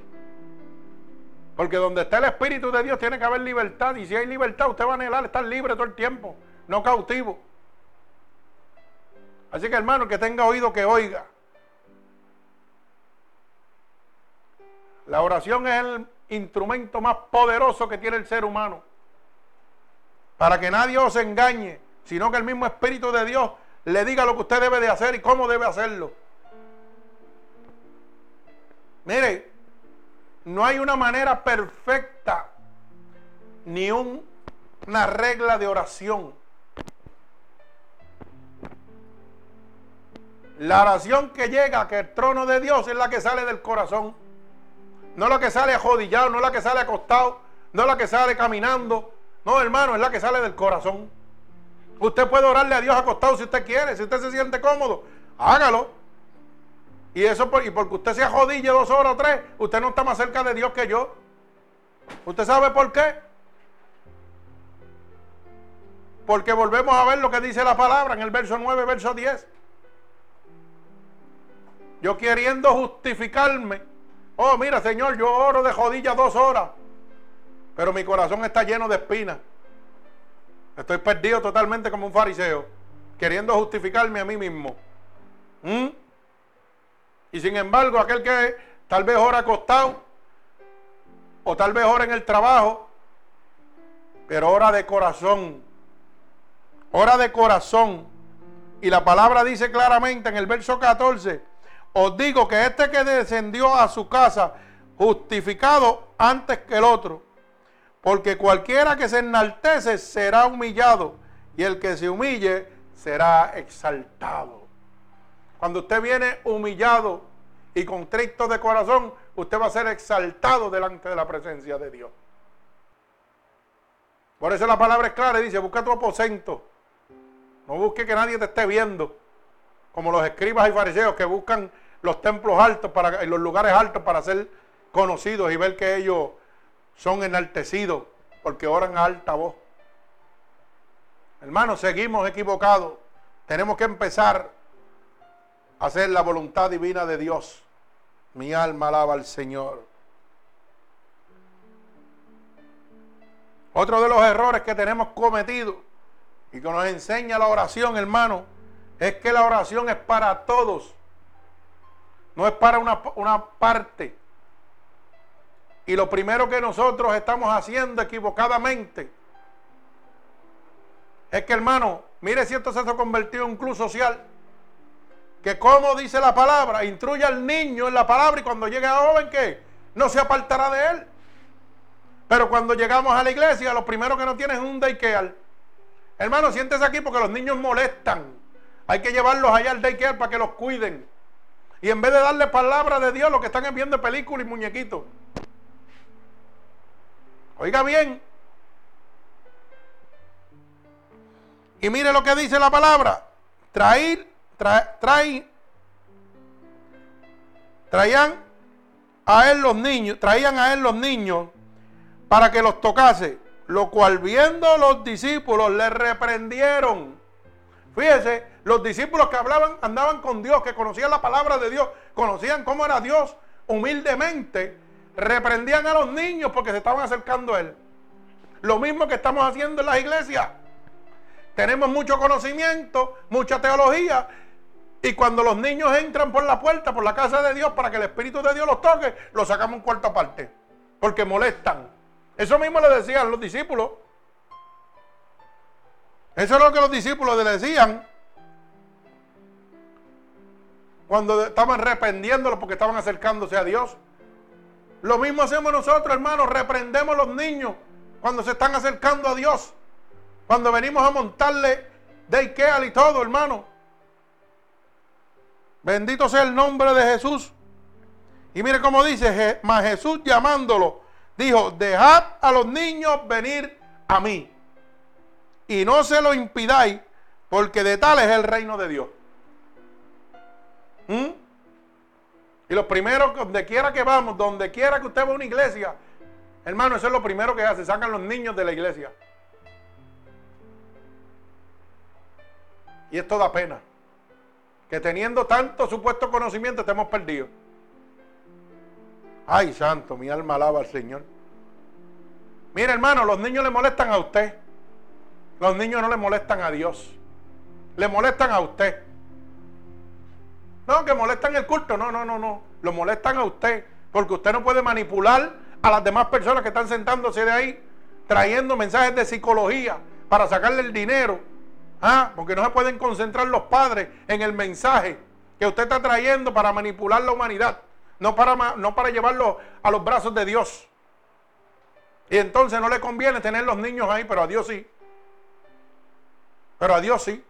A: Porque donde está el Espíritu de Dios tiene que haber libertad. Y si hay libertad, usted va a anhelar estar libre todo el tiempo, no cautivo. Así que hermano, que tenga oído que oiga. La oración es el instrumento más poderoso que tiene el ser humano. Para que nadie os engañe, sino que el mismo Espíritu de Dios le diga lo que usted debe de hacer y cómo debe hacerlo. Mire, no hay una manera perfecta ni una regla de oración. La oración que llega que el trono de Dios es la que sale del corazón. No la que sale ajodillado, no la que sale acostado, no la que sale caminando. No, hermano, es la que sale del corazón. Usted puede orarle a Dios acostado si usted quiere, si usted se siente cómodo, hágalo. Y eso por, y porque usted se jodille dos horas o tres, usted no está más cerca de Dios que yo. ¿Usted sabe por qué? Porque volvemos a ver lo que dice la palabra en el verso 9, verso 10. Yo queriendo justificarme. Oh, mira, Señor, yo oro de jodilla dos horas. Pero mi corazón está lleno de espinas. Estoy perdido totalmente como un fariseo. Queriendo justificarme a mí mismo. ¿Mm? Y sin embargo, aquel que tal vez ora acostado, o tal vez ora en el trabajo, pero ora de corazón. Ora de corazón. Y la palabra dice claramente en el verso 14, os digo que este que descendió a su casa justificado antes que el otro, porque cualquiera que se enaltece será humillado y el que se humille será exaltado. Cuando usted viene humillado y contrito de corazón, usted va a ser exaltado delante de la presencia de Dios. Por eso la palabra es clara y dice, busca tu aposento. No busque que nadie te esté viendo. Como los escribas y fariseos que buscan los templos altos, para, los lugares altos para ser conocidos y ver que ellos son enaltecidos porque oran a alta voz. Hermanos, seguimos equivocados. Tenemos que empezar a hacer la voluntad divina de Dios. Mi alma alaba al Señor. Otro de los errores que tenemos cometido y que nos enseña la oración, hermano, es que la oración es para todos. No es para una, una parte. Y lo primero que nosotros estamos haciendo equivocadamente es que, hermano, mire si esto se ha convertido en un club social. Que como dice la palabra, instruye al niño en la palabra y cuando llegue a joven, que no se apartará de él. Pero cuando llegamos a la iglesia, lo primero que no tiene es un daycare. Hermano, siéntese aquí porque los niños molestan. Hay que llevarlos allá al daycare para que los cuiden. Y en vez de darle palabra de Dios, lo que están es viendo películas y muñequitos. Oiga bien. Y mire lo que dice la palabra. Traer, traer, traían a él los niños, traían a él los niños para que los tocase, lo cual viendo los discípulos le reprendieron. Fíjese, los discípulos que hablaban, andaban con Dios, que conocían la palabra de Dios, conocían cómo era Dios humildemente, reprendían a los niños porque se estaban acercando a Él. Lo mismo que estamos haciendo en las iglesias. Tenemos mucho conocimiento, mucha teología, y cuando los niños entran por la puerta, por la casa de Dios, para que el Espíritu de Dios los toque, los sacamos en cuarta parte, porque molestan. Eso mismo le decían los discípulos. Eso es lo que los discípulos le decían cuando estaban reprendiéndolos porque estaban acercándose a Dios. Lo mismo hacemos nosotros, hermanos, reprendemos a los niños cuando se están acercando a Dios. Cuando venimos a montarle de Ikea y todo, hermano. Bendito sea el nombre de Jesús. Y mire cómo dice, mas Jesús llamándolo, dijo, dejad a los niños venir a mí. Y no se lo impidáis, porque de tal es el reino de Dios. ¿Mm? Y lo primero, donde quiera que vamos, donde quiera que usted va a una iglesia, hermano, eso es lo primero que hace, sacan los niños de la iglesia. Y esto da pena. Que teniendo tanto supuesto conocimiento te hemos perdido. Ay, santo, mi alma alaba al Señor. Mire, hermano, los niños le molestan a usted. Los niños no le molestan a Dios. Le molestan a usted. No, que molestan el culto. No, no, no, no. Lo molestan a usted. Porque usted no puede manipular a las demás personas que están sentándose de ahí, trayendo mensajes de psicología para sacarle el dinero. ¿Ah? Porque no se pueden concentrar los padres en el mensaje que usted está trayendo para manipular la humanidad. No para, no para llevarlo a los brazos de Dios. Y entonces no le conviene tener los niños ahí, pero a Dios sí. Pero a Dios sí.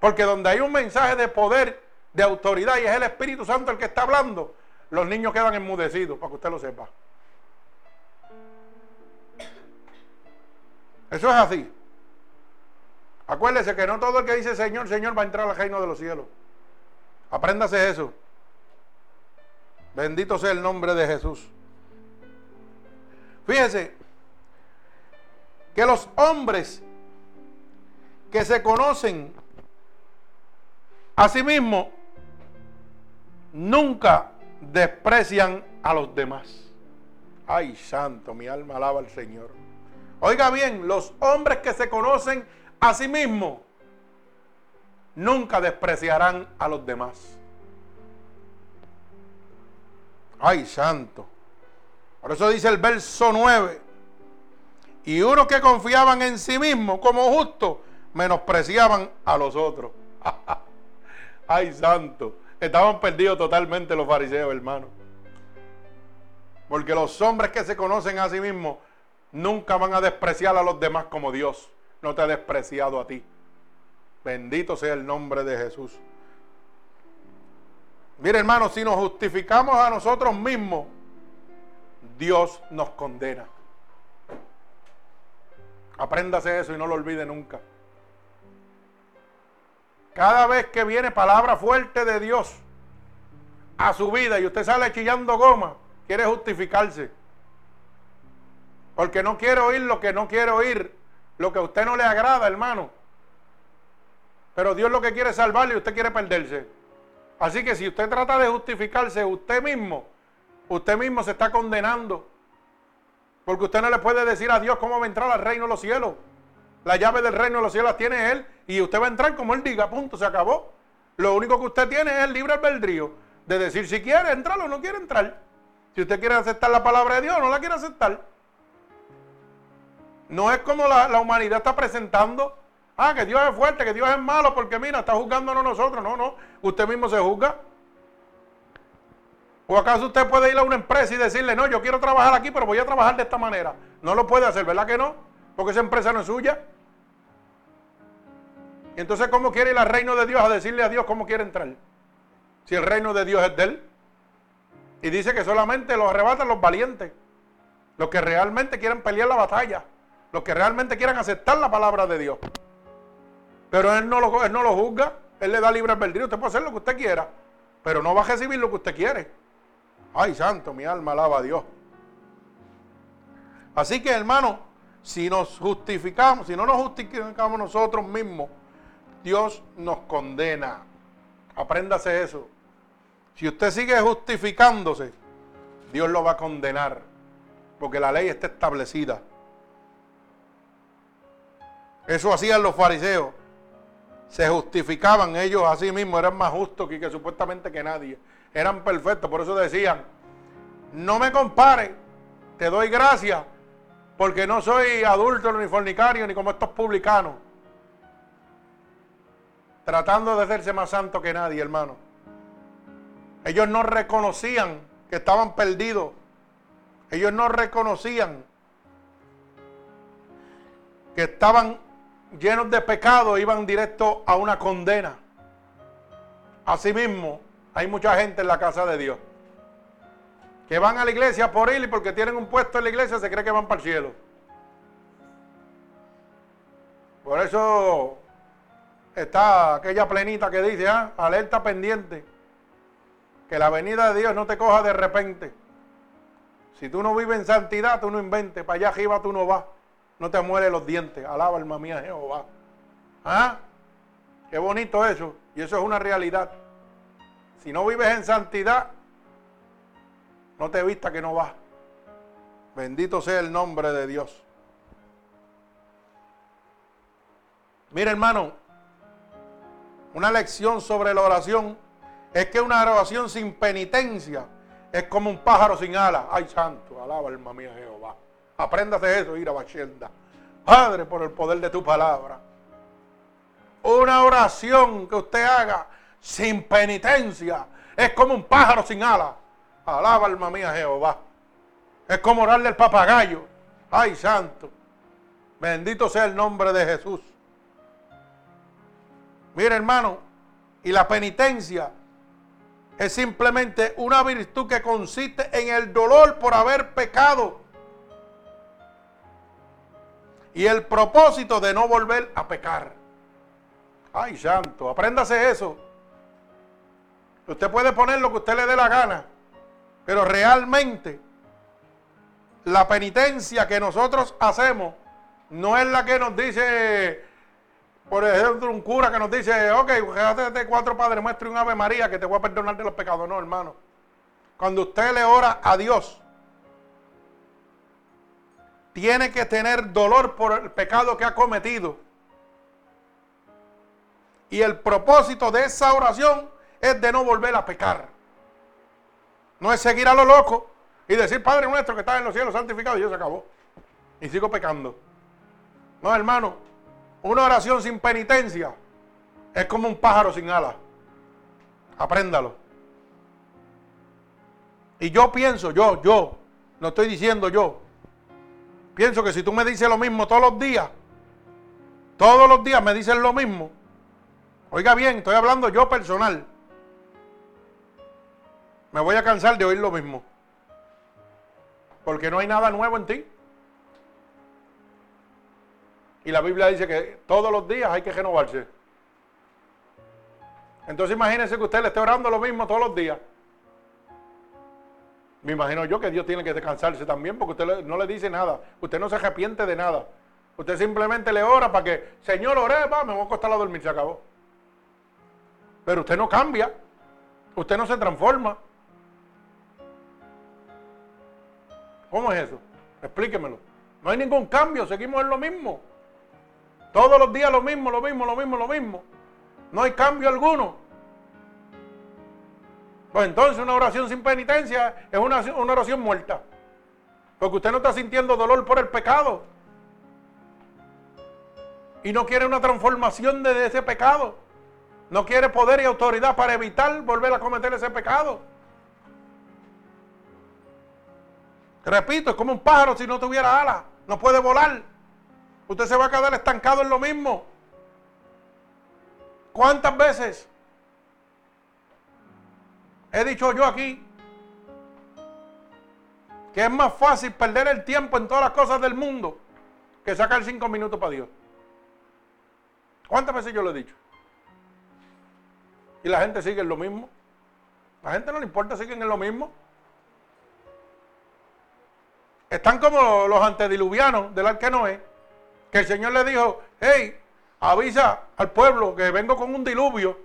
A: Porque donde hay un mensaje de poder de autoridad y es el Espíritu Santo el que está hablando, los niños quedan enmudecidos, para que usted lo sepa. Eso es así. Acuérdese que no todo el que dice Señor, Señor va a entrar al reino de los cielos. Apréndase eso. Bendito sea el nombre de Jesús. Fíjese que los hombres que se conocen a sí mismos nunca desprecian a los demás. Ay, santo, mi alma alaba al Señor. Oiga bien, los hombres que se conocen a sí mismos nunca despreciarán a los demás. Ay, santo. Por eso dice el verso 9. Y unos que confiaban en sí mismos como justos, menospreciaban a los otros. Ay, santo. Estaban perdidos totalmente los fariseos, hermano. Porque los hombres que se conocen a sí mismos nunca van a despreciar a los demás como Dios no te ha despreciado a ti. Bendito sea el nombre de Jesús. Mire hermano, si nos justificamos a nosotros mismos, Dios nos condena. Apréndase eso y no lo olvide nunca. Cada vez que viene palabra fuerte de Dios a su vida y usted sale chillando goma, quiere justificarse. Porque no quiere oír lo que no quiere oír, lo que a usted no le agrada, hermano. Pero Dios lo que quiere es salvarle y usted quiere perderse. Así que si usted trata de justificarse usted mismo, usted mismo se está condenando. Porque usted no le puede decir a Dios cómo va a entrar al reino de los cielos. La llave del reino de los cielos tiene Él y usted va a entrar como Él diga, punto, se acabó. Lo único que usted tiene es el libre albedrío de decir si quiere entrar o no quiere entrar. Si usted quiere aceptar la palabra de Dios no la quiere aceptar. No es como la, humanidad está presentando. Ah, que Dios es fuerte, que Dios es malo, porque mira, está juzgándonos nosotros. No, no. Usted mismo se juzga. ¿O acaso usted puede ir a una empresa y decirle, no, yo quiero trabajar aquí, pero voy a trabajar de esta manera? No lo puede hacer, ¿verdad que no? Porque esa empresa no es suya. Entonces, ¿cómo quiere ir al reino de Dios a decirle a Dios cómo quiere entrar? Si el reino de Dios es de él. Y dice que solamente lo arrebatan los valientes. Los que realmente quieren pelear la batalla los que realmente quieran aceptar la palabra de Dios. Pero él no lo, él no lo juzga, él le da libre albedrío, usted puede hacer lo que usted quiera, pero no va a recibir lo que usted quiere. Ay, santo, mi alma alaba a Dios. Así que, hermano, si nos justificamos, si no nos justificamos nosotros mismos, Dios nos condena. Apréndase eso. Si usted sigue justificándose, Dios lo va a condenar, porque la ley está establecida. Eso hacían los fariseos. Se justificaban ellos a sí mismos, eran más justos que, supuestamente que nadie. Eran perfectos, por eso decían, no me compare, te doy gracias, porque no soy adulto ni fornicario ni como estos publicanos. Tratando de hacerse más santo que nadie, hermano. Ellos no reconocían que estaban perdidos. Ellos no reconocían que estaban llenos de pecado iban directo a una condena. Asimismo, hay mucha gente en la casa de Dios que van a la iglesia por ir y porque tienen un puesto en la iglesia se cree que van para el cielo. Por eso está aquella plenita que dice, ah, alerta pendiente, que la venida de Dios no te coja de repente. Si tú no vives en santidad, tú no inventes, para allá arriba tú no vas no te muere los dientes. Alaba alma mía Jehová. ¿Ah? Qué bonito eso. Y eso es una realidad. Si no vives en santidad, no te vista que no vas. Bendito sea el nombre de Dios. Mira hermano, una lección sobre la oración es que una oración sin penitencia es como un pájaro sin alas. Ay santo, alaba alma mía Jehová. Apréndase eso, ir a Bachenda. Padre, por el poder de tu palabra. Una oración que usted haga sin penitencia es como un pájaro sin alas. Alaba alma mía Jehová. Es como orarle al papagayo. Ay, santo. Bendito sea el nombre de Jesús. Mire, hermano, y la penitencia es simplemente una virtud que consiste en el dolor por haber pecado y el propósito de no volver a pecar. Ay, santo, apréndase eso. Usted puede poner lo que usted le dé la gana, pero realmente la penitencia que nosotros hacemos no es la que nos dice, por ejemplo, un cura que nos dice, ok, de cuatro padres, muestre un Ave María que te voy a perdonar de los pecados. No, hermano. Cuando usted le ora a Dios, tiene que tener dolor por el pecado que ha cometido. Y el propósito de esa oración es de no volver a pecar. No es seguir a lo loco y decir, Padre nuestro que está en los cielos santificado y eso se acabó. y sigo pecando. No, hermano, una oración sin penitencia es como un pájaro sin alas. Apréndalo. Y yo pienso, yo, yo, no estoy diciendo yo, pienso que si tú me dices lo mismo todos los días, todos los días me dices lo mismo, oiga bien, estoy hablando yo personal, me voy a cansar de oír lo mismo. Porque no hay nada nuevo en ti. Y la Biblia dice que todos los días hay que renovarse. Entonces imagínense que usted le esté orando lo mismo todos los días. Me imagino yo que Dios tiene que descansarse también porque usted no le dice nada. Usted no se arrepiente de nada. Usted simplemente le ora para que, Señor, oré, va, me voy a acostar a dormir, se acabó. Pero usted no cambia. Usted no se transforma. ¿Cómo es eso? Explíquemelo. No hay ningún cambio, seguimos en lo mismo. Todos los días lo mismo, lo mismo, lo mismo, lo mismo. No hay cambio alguno. Pues entonces una oración sin penitencia es una, una oración muerta. Porque usted no está sintiendo dolor por el pecado. Y no quiere una transformación de ese pecado. No quiere poder y autoridad para evitar volver a cometer ese pecado. Repito, es como un pájaro si no tuviera alas. No puede volar. Usted se va a quedar estancado en lo mismo. ¿Cuántas veces he dicho yo aquí que es más fácil perder el tiempo en todas las cosas del mundo que sacar cinco minutos para Dios? ¿Cuántas veces yo lo he dicho? Y la gente sigue en lo mismo. La gente no le importa, siguen en lo mismo. Están como los antediluvianos del arca Noé, que el Señor le dijo, hey, avisa al pueblo que vengo con un diluvio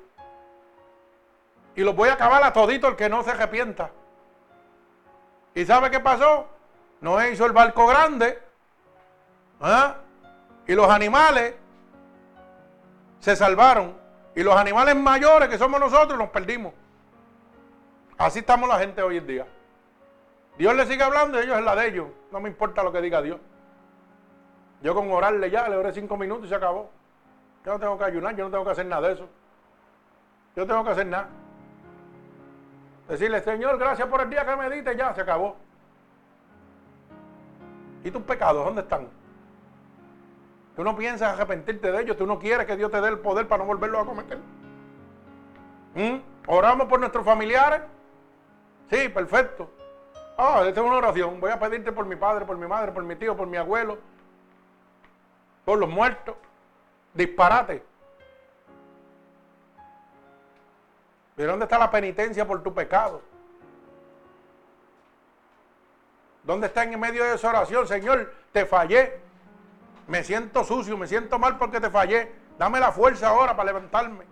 A: y los voy a acabar a todito el que no se arrepienta. ¿Y sabe qué pasó? Noé hizo el barco grande ¿ah? y los animales se salvaron. Y los animales mayores que somos nosotros nos perdimos. Así estamos la gente hoy en día. Dios le sigue hablando y ellos es la de ellos. No me importa lo que diga Dios. Yo con orarle ya, le oré cinco minutos y se acabó. Yo no tengo que ayunar, yo no tengo que hacer nada de eso. Yo tengo que hacer nada. Decirle, Señor, gracias por el día que me diste, ya se acabó. ¿Y tus pecados dónde están? Tú no piensas arrepentirte de ellos, tú no quieres que Dios te dé el poder para no volverlo a cometer. ¿Mm? Oramos por nuestros familiares. Sí, perfecto. Ah, esta es una oración. Voy a pedirte por mi padre, por mi madre, por mi tío, por mi abuelo, por los muertos. Disparate. ¿De dónde está la penitencia por tu pecado? ¿Dónde está en medio de esa oración? Señor, te fallé. Me siento sucio, me siento mal porque te fallé. Dame la fuerza ahora para levantarme.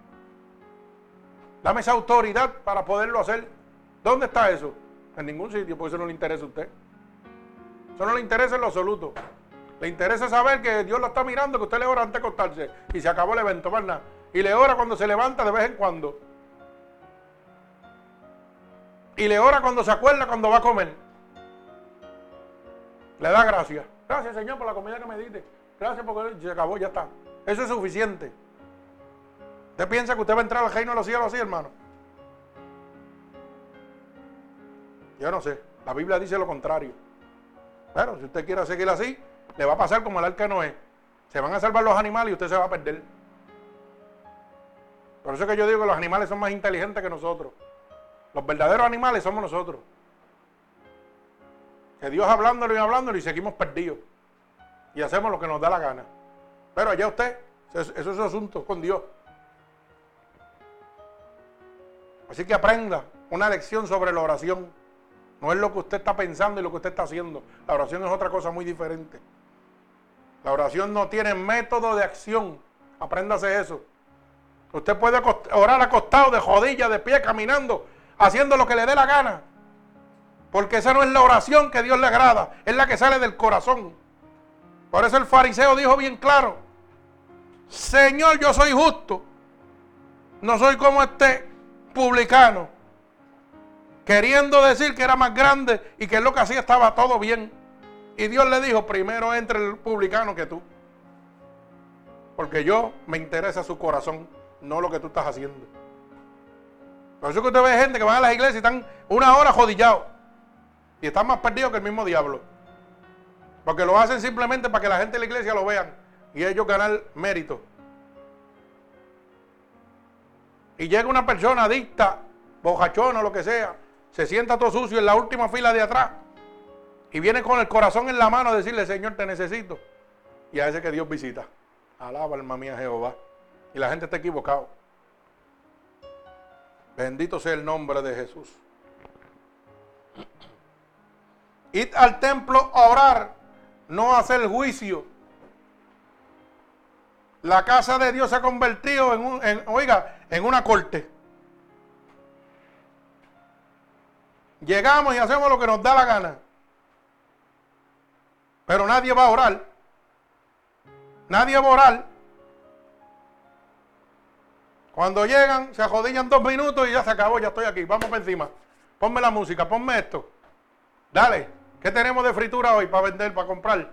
A: Dame esa autoridad para poderlo hacer. ¿Dónde está eso? En ningún sitio, porque eso no le interesa a usted. Eso no le interesa en lo absoluto. Le interesa saber que Dios lo está mirando, que usted le ora antes de acostarse. Y se acabó el evento, ¿verdad? Y le ora cuando se levanta de vez en cuando. Y le ora cuando se acuerda, cuando va a comer. Le da gracias. Gracias, Señor, por la comida que me diste. Gracias porque se acabó, ya está. Eso es suficiente. ¿Usted piensa que usted va a entrar al reino de los cielos así, hermano? Yo no sé. La Biblia dice lo contrario. Pero si usted quiere seguir así, le va a pasar como el arca Noé. Se van a salvar los animales y usted se va a perder. Por eso es que yo digo que los animales son más inteligentes que nosotros. Los verdaderos animales somos nosotros. Que Dios hablándolo y hablándolo y seguimos perdidos. Y hacemos lo que nos da la gana. Pero allá usted, eso es su asunto con Dios. Así que aprenda una lección sobre la oración. No es lo que usted está pensando y lo que usted está haciendo. La oración es otra cosa muy diferente. La oración no tiene método de acción. Apréndase eso. Usted puede orar acostado, de rodillas, de pie, caminando, haciendo lo que le dé la gana. Porque esa no es la oración que Dios le agrada, es la que sale del corazón. Por eso el fariseo dijo bien claro, Señor, yo soy justo. No soy como este publicano queriendo decir que era más grande y que lo que hacía estaba todo bien. Y Dios le dijo, primero entre el publicano que tú. Porque yo me interesa su corazón, no lo que tú estás haciendo. Por eso que usted ve gente que van a las iglesias y están una hora jodillados. Y están más perdidos que el mismo diablo. Porque lo hacen simplemente para que la gente de la iglesia lo vean. Y ellos ganar mérito. Y llega una persona adicta, bojachona o lo que sea, se sienta todo sucio en la última fila de atrás. Y viene con el corazón en la mano a decirle, Señor, te necesito. Y a ese que Dios visita. Alaba alma mía Jehová. Y la gente está equivocado. Bendito sea el nombre de Jesús. Ir al templo a orar, no a hacer juicio. La casa de Dios se ha convertido en, un, oiga, en una corte. Llegamos y hacemos lo que nos da la gana. Pero nadie va a orar. Nadie va a orar. Cuando llegan, se ajodillan dos minutos y ya se acabó, ya estoy aquí. Vamos por encima. Ponme la música, ponme esto. Dale, ¿qué tenemos de fritura hoy para vender, para comprar?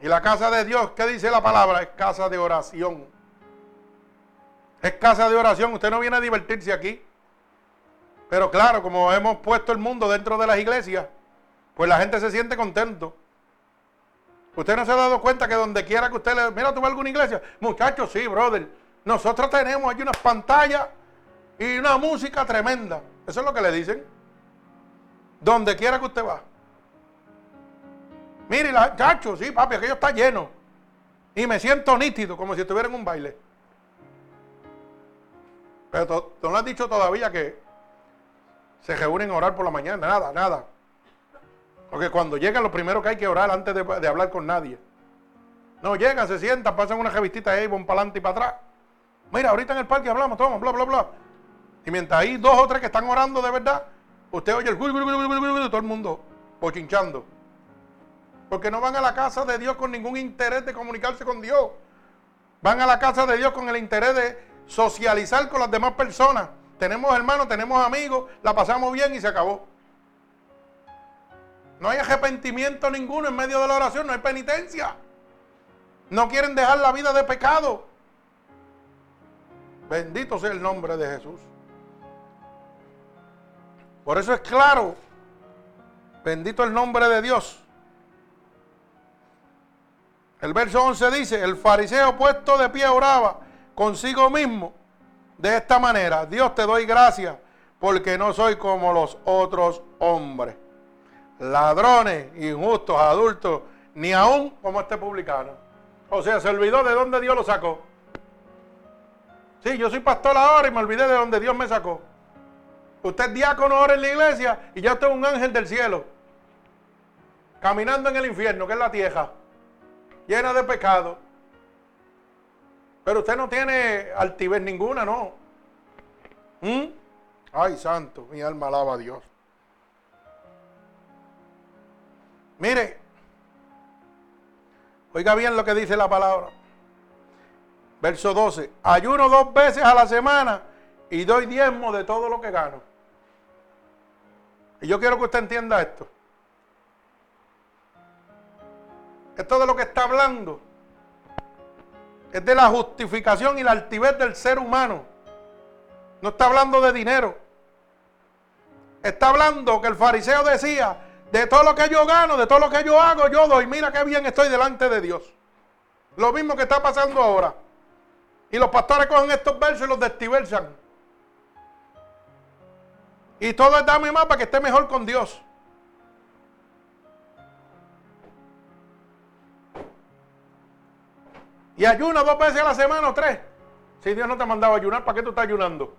A: Y la casa de Dios, ¿qué dice la palabra? Es casa de oración. Es casa de oración. Usted no viene a divertirse aquí. Pero claro, como hemos puesto el mundo dentro de las iglesias, pues la gente se siente contento. Usted no se ha dado cuenta que donde quiera que usted le... Mira, ¿tú vas alguna iglesia? Muchachos, sí, brother. Nosotros tenemos aquí unas pantallas y una música tremenda. Eso es lo que le dicen. Donde quiera que usted va. Mire, la, chacho, sí, papi, aquello está lleno. Y me siento nítido, como si estuviera en un baile. Pero no has dicho todavía que se reúnen a orar por la mañana. Nada, nada. Porque cuando llegan, lo primero que hay que orar antes de, hablar con nadie. No, llegan, se sientan, pasan una revistita de Avon para adelante y para atrás. Mira, ahorita en el parque hablamos, toma, bla, bla, bla. Y mientras hay dos o tres que están orando de verdad, usted oye el de todo el mundo pochinchando. Porque no van a la casa de Dios con ningún interés de comunicarse con Dios. Van a la casa de Dios con el interés de socializar con las demás personas. Tenemos hermanos, tenemos amigos, la pasamos bien y se acabó. No hay arrepentimiento ninguno en medio de la oración, no hay penitencia. No quieren dejar la vida de pecado. Bendito sea el nombre de Jesús. Por eso es claro, bendito el nombre de Dios. El verso 11 dice, el fariseo puesto de pie oraba consigo mismo de esta manera, Dios te doy gracias porque no soy como los otros hombres, ladrones, injustos, adultos, ni aún como este publicano. O sea, se olvidó de dónde Dios lo sacó. Sí, yo soy pastor ahora y me olvidé de dónde Dios me sacó. Usted es diácono ahora en la iglesia y ya usted es un ángel del cielo. Caminando en el infierno, que es la tierra llena de pecado. Pero usted no tiene altivez ninguna, ¿no? ¿Mm? Ay, santo, mi alma alaba a Dios. Mire, oiga bien lo que dice la palabra. Verso 12. Ayuno dos veces a la semana y doy diezmo de todo lo que gano. Y yo quiero que usted entienda esto. Esto de lo que está hablando es de la justificación y la altivez del ser humano. No está hablando de dinero. Está hablando que el fariseo decía, de todo lo que yo gano, de todo lo que yo hago, yo doy. Mira qué bien estoy delante de Dios. Lo mismo que está pasando ahora. Y los pastores cogen estos versos y los destiversan. Y todo es dame más para que esté mejor con Dios. Y ayuna dos veces a la semana o tres. Si Dios no te ha mandado ayunar, ¿para qué tú estás ayunando?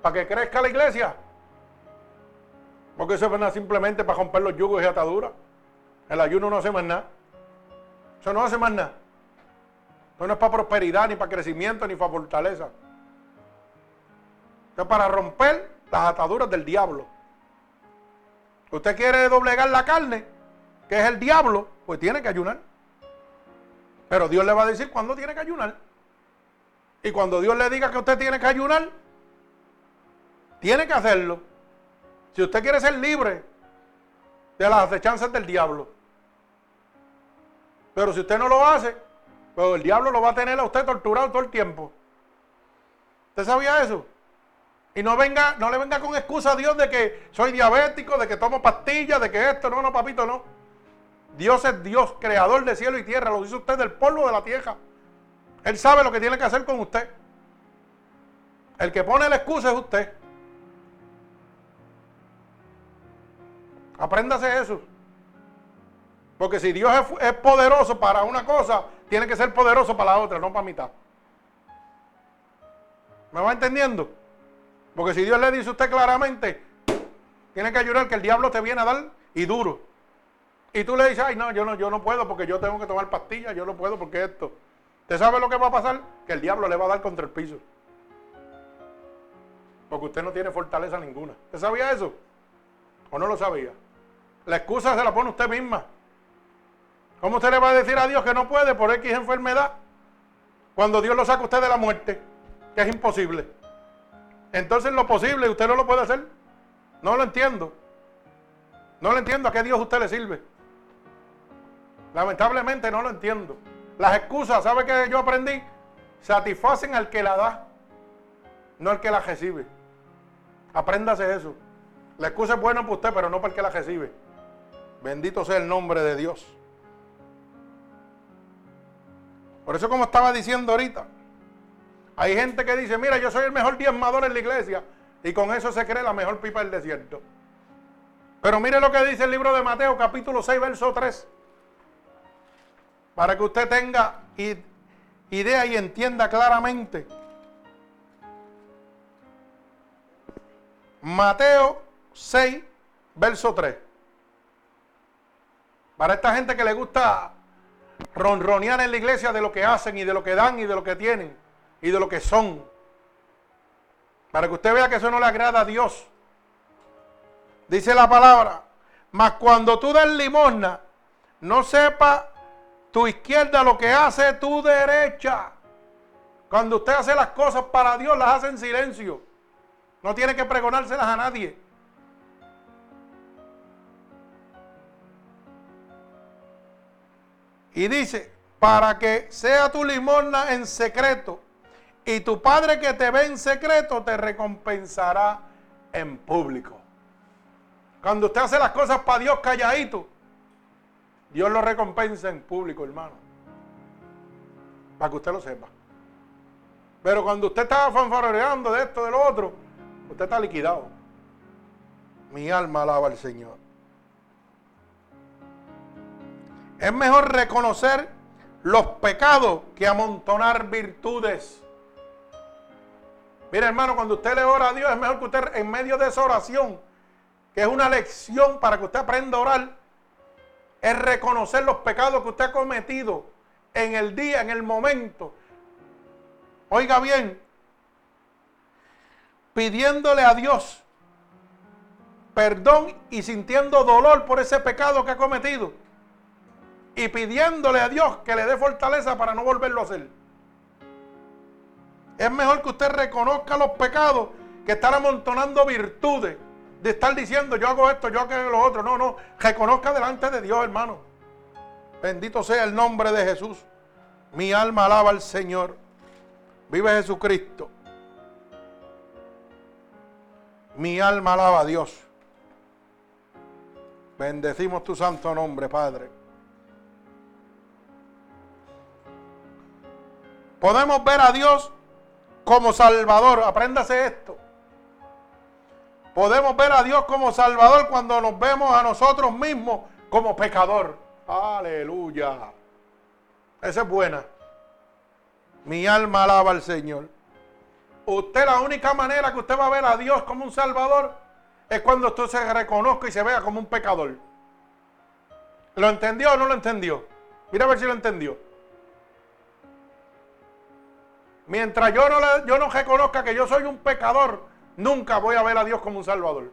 A: ¿Para que crezca la iglesia? Porque eso es simplemente para romper los yugos y ataduras. El ayuno no hace más nada. Eso no hace más nada. Eso no es para prosperidad, ni para crecimiento, ni para fortaleza. Eso es para romper las ataduras del diablo. Usted quiere doblegar la carne, que es el diablo, pues tiene que ayunar. Pero Dios le va a decir cuándo tiene que ayunar. Y cuando Dios le diga que usted tiene que ayunar, tiene que hacerlo. Si usted quiere ser libre de las acechanzas del diablo. Pero si usted no lo hace, pues el diablo lo va a tener a usted torturado todo el tiempo. ¿Usted sabía eso? Y no venga, no le venga con excusa a Dios de que soy diabético, de que tomo pastillas, de que esto, no, no, papito, no. Dios es Dios, creador de cielo y tierra, lo dice usted del polvo de la tierra. Él sabe lo que tiene que hacer con usted. El que pone la excusa es usted. Apréndase eso. Porque si Dios es, poderoso para una cosa, tiene que ser poderoso para la otra, no para mitad. ¿Me va entendiendo? Porque si Dios le dice a usted claramente, tiene que ayudar que el diablo te viene a dar y duro. Y tú le dices, ay, no, yo no, yo no puedo porque yo tengo que tomar pastillas, yo no puedo porque esto. ¿Usted sabe lo que va a pasar? Que el diablo le va a dar contra el piso. Porque usted no tiene fortaleza ninguna. ¿Usted sabía eso? ¿O no lo sabía? La excusa se la pone usted misma. ¿Cómo usted le va a decir a Dios que no puede por X enfermedad? Cuando Dios lo saca a usted de la muerte, que es imposible. Entonces lo posible, usted no lo puede hacer. No lo entiendo. No lo entiendo a qué Dios usted le sirve. Lamentablemente no lo entiendo. Las excusas, ¿sabe qué yo aprendí? Satisfacen al que la da, no al que la recibe. Apréndase eso. La excusa es buena para usted, pero no para el que la recibe. Bendito sea el nombre de Dios. Por eso como estaba diciendo ahorita, hay gente que dice, mira, yo soy el mejor diezmador en la iglesia. Y con eso se cree la mejor pipa del desierto. Pero mire lo que dice el libro de Mateo, capítulo 6, verso 3. Para que usted tenga idea y entienda claramente. Mateo 6, verso 3. Para esta gente que le gusta ronronear en la iglesia de lo que hacen y de lo que dan y de lo que tienen y de lo que son. Para que usted vea que eso no le agrada a Dios. Dice la palabra, mas cuando tú des limosna, no sepa tu izquierda lo que hace tu derecha. Cuando usted hace las cosas para Dios, las hace en silencio. No tiene que pregonárselas a nadie. Y dice, para que sea tu limosna en secreto y tu Padre que te ve en secreto te recompensará en público. Cuando usted hace las cosas para Dios calladito, Dios lo recompensa en público, hermano. Para que usted lo sepa. Pero cuando usted está fanfaroreando de esto, de lo otro, usted está liquidado. Mi alma alaba al Señor. Es mejor reconocer los pecados que amontonar virtudes. Mira, hermano, cuando usted le ora a Dios, es mejor que usted en medio de esa oración, que es una lección para que usted aprenda a orar, es reconocer los pecados que usted ha cometido en el día, en el momento. Oiga bien, pidiéndole a Dios perdón y sintiendo dolor por ese pecado que ha cometido. Y pidiéndole a Dios que le dé fortaleza para no volverlo a hacer. Es mejor que usted reconozca los pecados que estar amontonando virtudes. De estar diciendo yo hago esto, yo hago lo otro. No, no. Reconozca delante de Dios, hermano. Bendito sea el nombre de Jesús. Mi alma alaba al Señor. Vive Jesucristo. Mi alma alaba a Dios. Bendecimos tu santo nombre, Padre. Podemos ver a Dios como Salvador. Apréndase esto. Podemos ver a Dios como Salvador cuando nos vemos a nosotros mismos como pecador. Aleluya. Esa es buena. Mi alma alaba al Señor. Usted la única manera que usted va a ver a Dios como un Salvador es cuando usted se reconozca y se vea como un pecador. ¿Lo entendió o no lo entendió? Mira a ver si lo entendió. Mientras yo no, yo no reconozca que yo soy un pecador, nunca voy a ver a Dios como un salvador.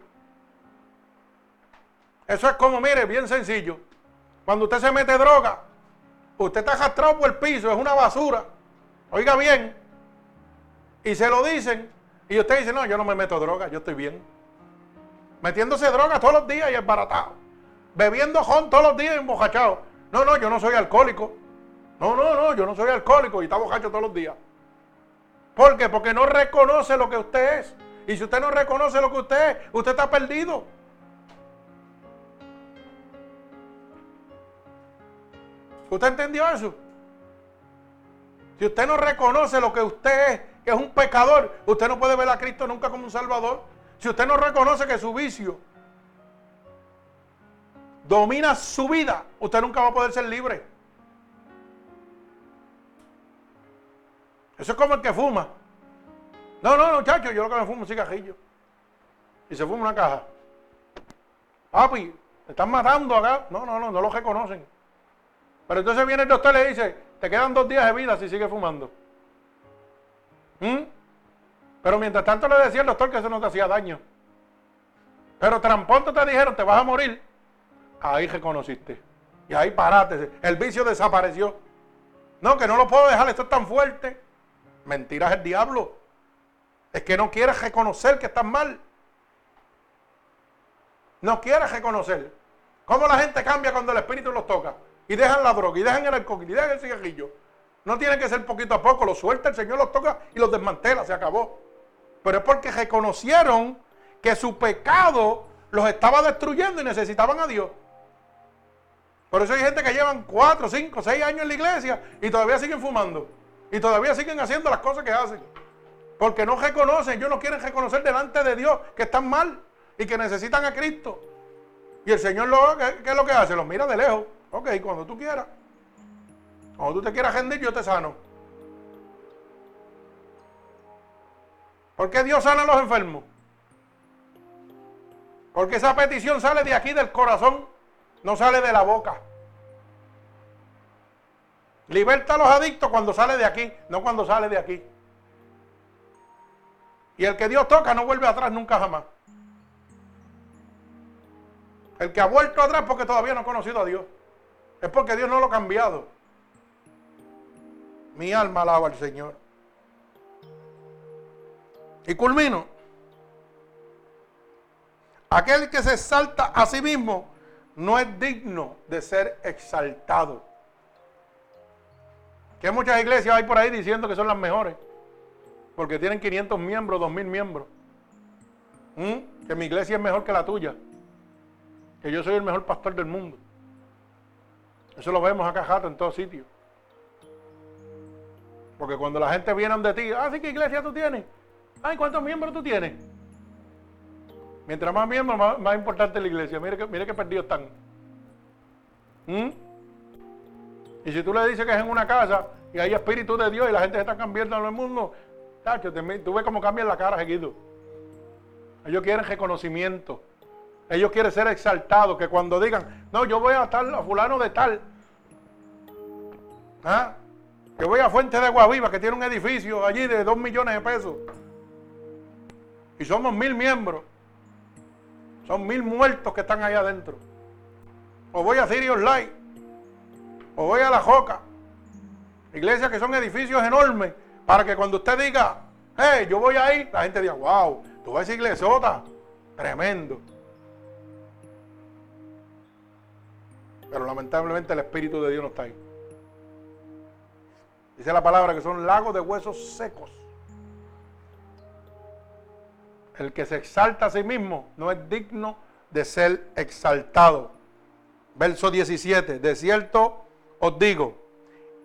A: Eso es como, mire, bien sencillo. Cuando usted se mete droga, usted está arrastrado por el piso, es una basura. Oiga bien. Y se lo dicen. Y usted dice, no, yo no me meto droga, yo estoy bien. Metiéndose droga todos los días y es baratado. bebiendo jon todos los días embojachado. No, no, yo no soy alcohólico. No, no, no, yo no soy alcohólico y está bojacho todos los días. ¿Por qué? Porque no reconoce lo que usted es. Y si usted no reconoce lo que usted es, usted está perdido. ¿Usted entendió eso? Si usted no reconoce lo que usted es, que es un pecador, usted no puede ver a Cristo nunca como un salvador. Si usted no reconoce que su vicio domina su vida, usted nunca va a poder ser libre. Eso es como el que fuma. No, no, muchacho, yo lo que me fumo un cigarrillo. Y se fuma una caja. Papi, me están matando acá. No, no, no, no lo reconocen. Pero entonces viene el doctor y le dice, te quedan dos días de vida si sigues fumando. ¿Mm? Pero mientras tanto le decía el doctor que eso no te hacía daño. Pero tan te dijeron, te vas a morir. Ahí reconociste. Y ahí paraste. El vicio desapareció. No, que no lo puedo dejar, esto es tan fuerte. Mentiras el diablo. Es que no quieres reconocer que estás mal. No quieres reconocer. ¿Cómo la gente cambia cuando el espíritu los toca? Y dejan la droga, y dejan el alcohol, y dejan el cigarrillo. No tiene que ser poquito a poco, lo suelta, el Señor los toca y los desmantela, se acabó. Pero es porque reconocieron que su pecado los estaba destruyendo y necesitaban a Dios. Por eso hay gente que llevan 4, 5, 6 años en la iglesia y todavía siguen fumando. Y todavía siguen haciendo las cosas que hacen. Porque no reconocen, ellos no quieren reconocer delante de Dios que están mal y que necesitan a Cristo. Y el Señor, lo, ¿qué, es lo que hace? Los mira de lejos. Ok, cuando tú quieras. Cuando tú te quieras rendir, yo te sano. ¿Por qué Dios sana a los enfermos? Porque esa petición sale de aquí del corazón, no sale de la boca. Liberta a los adictos cuando sale de aquí, no cuando sale de aquí. Y el que Dios toca no vuelve atrás nunca jamás. El que ha vuelto atrás porque todavía no ha conocido a Dios. Es porque Dios no lo ha cambiado. Mi alma alaba al Señor. Y culmino. Aquel que se exalta a sí mismo no es digno de ser exaltado. Que muchas iglesias hay por ahí diciendo que son las mejores. Porque tienen 500 miembros, 2000 miembros. ¿Mm? Que mi iglesia es mejor que la tuya. Que yo soy el mejor pastor del mundo. Eso lo vemos acá jato en todos sitios. Porque cuando la gente viene de ti, ah, sí, ¿qué iglesia tú tienes? Ay, ¿cuántos miembros tú tienes? Mientras más miembros, más, importante la iglesia. Mire que, mire qué perdidos están. ¿Mm? Y si tú le dices que es en una casa y hay espíritu de Dios y la gente se está cambiando en el mundo, tacho, tú ves cómo cambian la cara seguido. Ellos quieren reconocimiento. Ellos quieren ser exaltados, que cuando digan, no, yo voy a tal, a fulano de tal, ¿ah? que voy a Fuente de Agua Viva, que tiene un edificio allí de dos millones de pesos, y somos mil miembros, son mil muertos que están ahí adentro. O voy a Sirius Light, o voy a La Joca, iglesias que son edificios enormes, para que cuando usted diga, hey, yo voy ahí, la gente diga, wow, tú vas a esa iglesota, tremendo. Pero lamentablemente el Espíritu de Dios no está ahí. Dice la palabra que son lagos de huesos secos. El que se exalta a sí mismo no es digno de ser exaltado. Verso 17. De cierto os digo,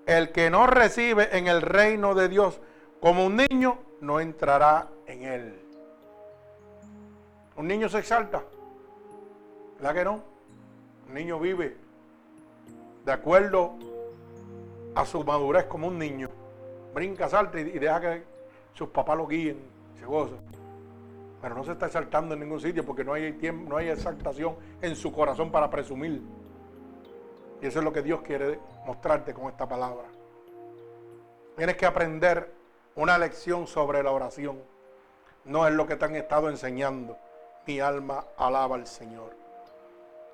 A: el que no recibe en el reino de Dios como un niño, no entrará en él. Un niño se exalta. ¿Verdad que no? Un niño vive de acuerdo a su madurez como un niño. Brinca, salta y, deja que sus papás lo guíen, se goza. Pero no se está exaltando en ningún sitio porque no hay tiempo, no hay exaltación en su corazón para presumir. Y eso es lo que Dios quiere mostrarte con esta palabra. Tienes que aprender una lección sobre la oración. No es lo que te han estado enseñando. Mi alma alaba al Señor.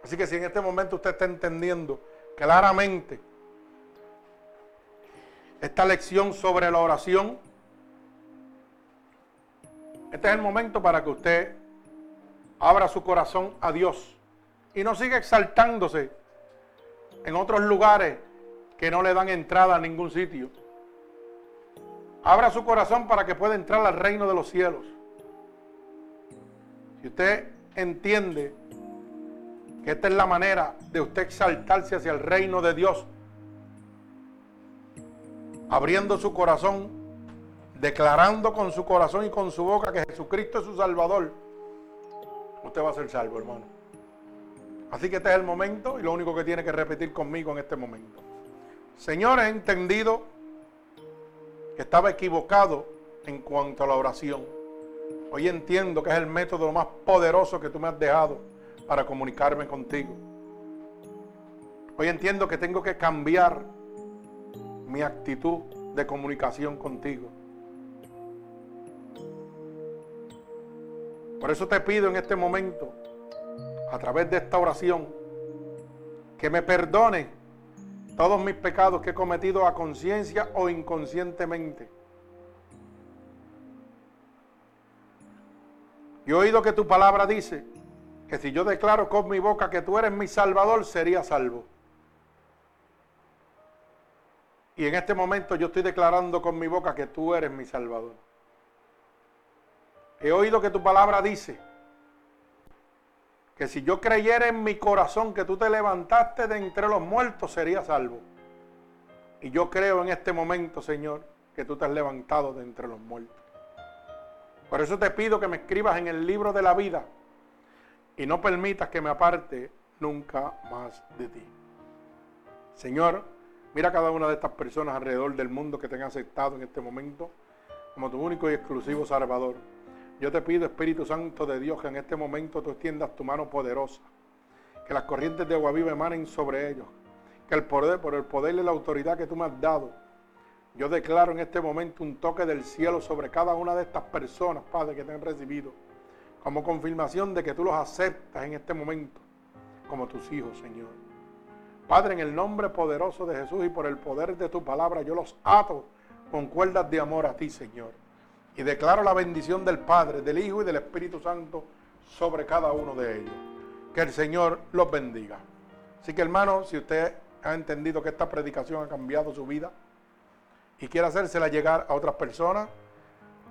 A: Así que si en este momento usted está entendiendo claramente esta lección sobre la oración. Este es el momento para que usted abra su corazón a Dios y no siga exaltándose en otros lugares que no le dan entrada a ningún sitio. Abra su corazón para que pueda entrar al reino de los cielos. Si usted entiende que esta es la manera de usted exaltarse hacia el reino de Dios, abriendo su corazón, declarando con su corazón y con su boca que Jesucristo es su Salvador, usted va a ser salvo, hermano. Así que este es el momento y lo único que tiene que repetir conmigo en este momento. Señor, he entendido que estaba equivocado en cuanto a la oración. Hoy entiendo que es el método más poderoso que tú me has dejado para comunicarme contigo. Hoy entiendo que tengo que cambiar mi actitud de comunicación contigo. Por eso te pido en este momento, a través de esta oración, que me perdone todos mis pecados que he cometido a conciencia o inconscientemente. Y he oído que tu palabra dice que si yo declaro con mi boca que tú eres mi salvador, sería salvo. Y en este momento yo estoy declarando con mi boca que tú eres mi salvador. He oído que tu palabra dice que si yo creyera en mi corazón que tú te levantaste de entre los muertos, sería salvo. Y yo creo en este momento, Señor, que tú te has levantado de entre los muertos. Por eso te pido que me escribas en el libro de la vida y no permitas que me aparte nunca más de ti. Señor, mira a cada una de estas personas alrededor del mundo que te han aceptado en este momento como tu único y exclusivo Salvador. Yo te pido, Espíritu Santo de Dios, que en este momento tú extiendas tu mano poderosa, que las corrientes de agua viva emanen sobre ellos, que el poder, por el poder y la autoridad que tú me has dado, yo declaro en este momento un toque del cielo sobre cada una de estas personas, Padre, que te han recibido, como confirmación de que tú los aceptas en este momento como tus hijos, Señor. Padre, en el nombre poderoso de Jesús y por el poder de tu palabra, yo los ato con cuerdas de amor a ti, Señor. Y declaro la bendición del Padre, del Hijo y del Espíritu Santo sobre cada uno de ellos. Que el Señor los bendiga. Así que hermano, si usted ha entendido que esta predicación ha cambiado su vida y quiere hacérsela llegar a otras personas,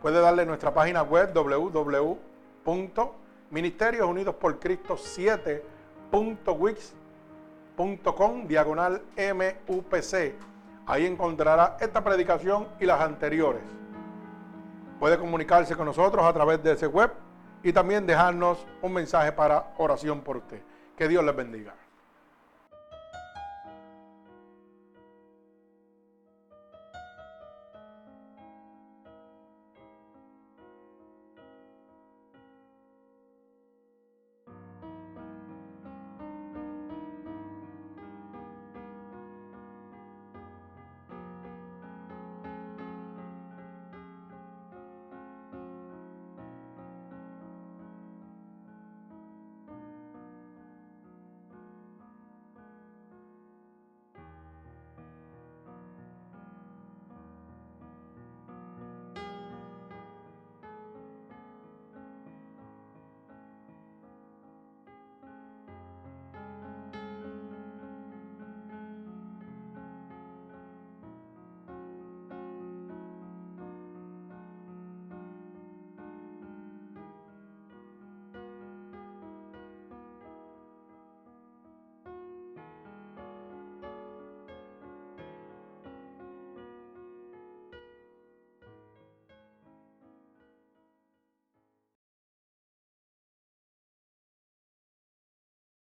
A: puede darle nuestra página web www.ministeriosunidosporcristo 7.wix.com diagonal MUPC. Ahí encontrará esta predicación y las anteriores. Puede comunicarse con nosotros a través de ese web y también dejarnos un mensaje para oración por usted. Que Dios les bendiga.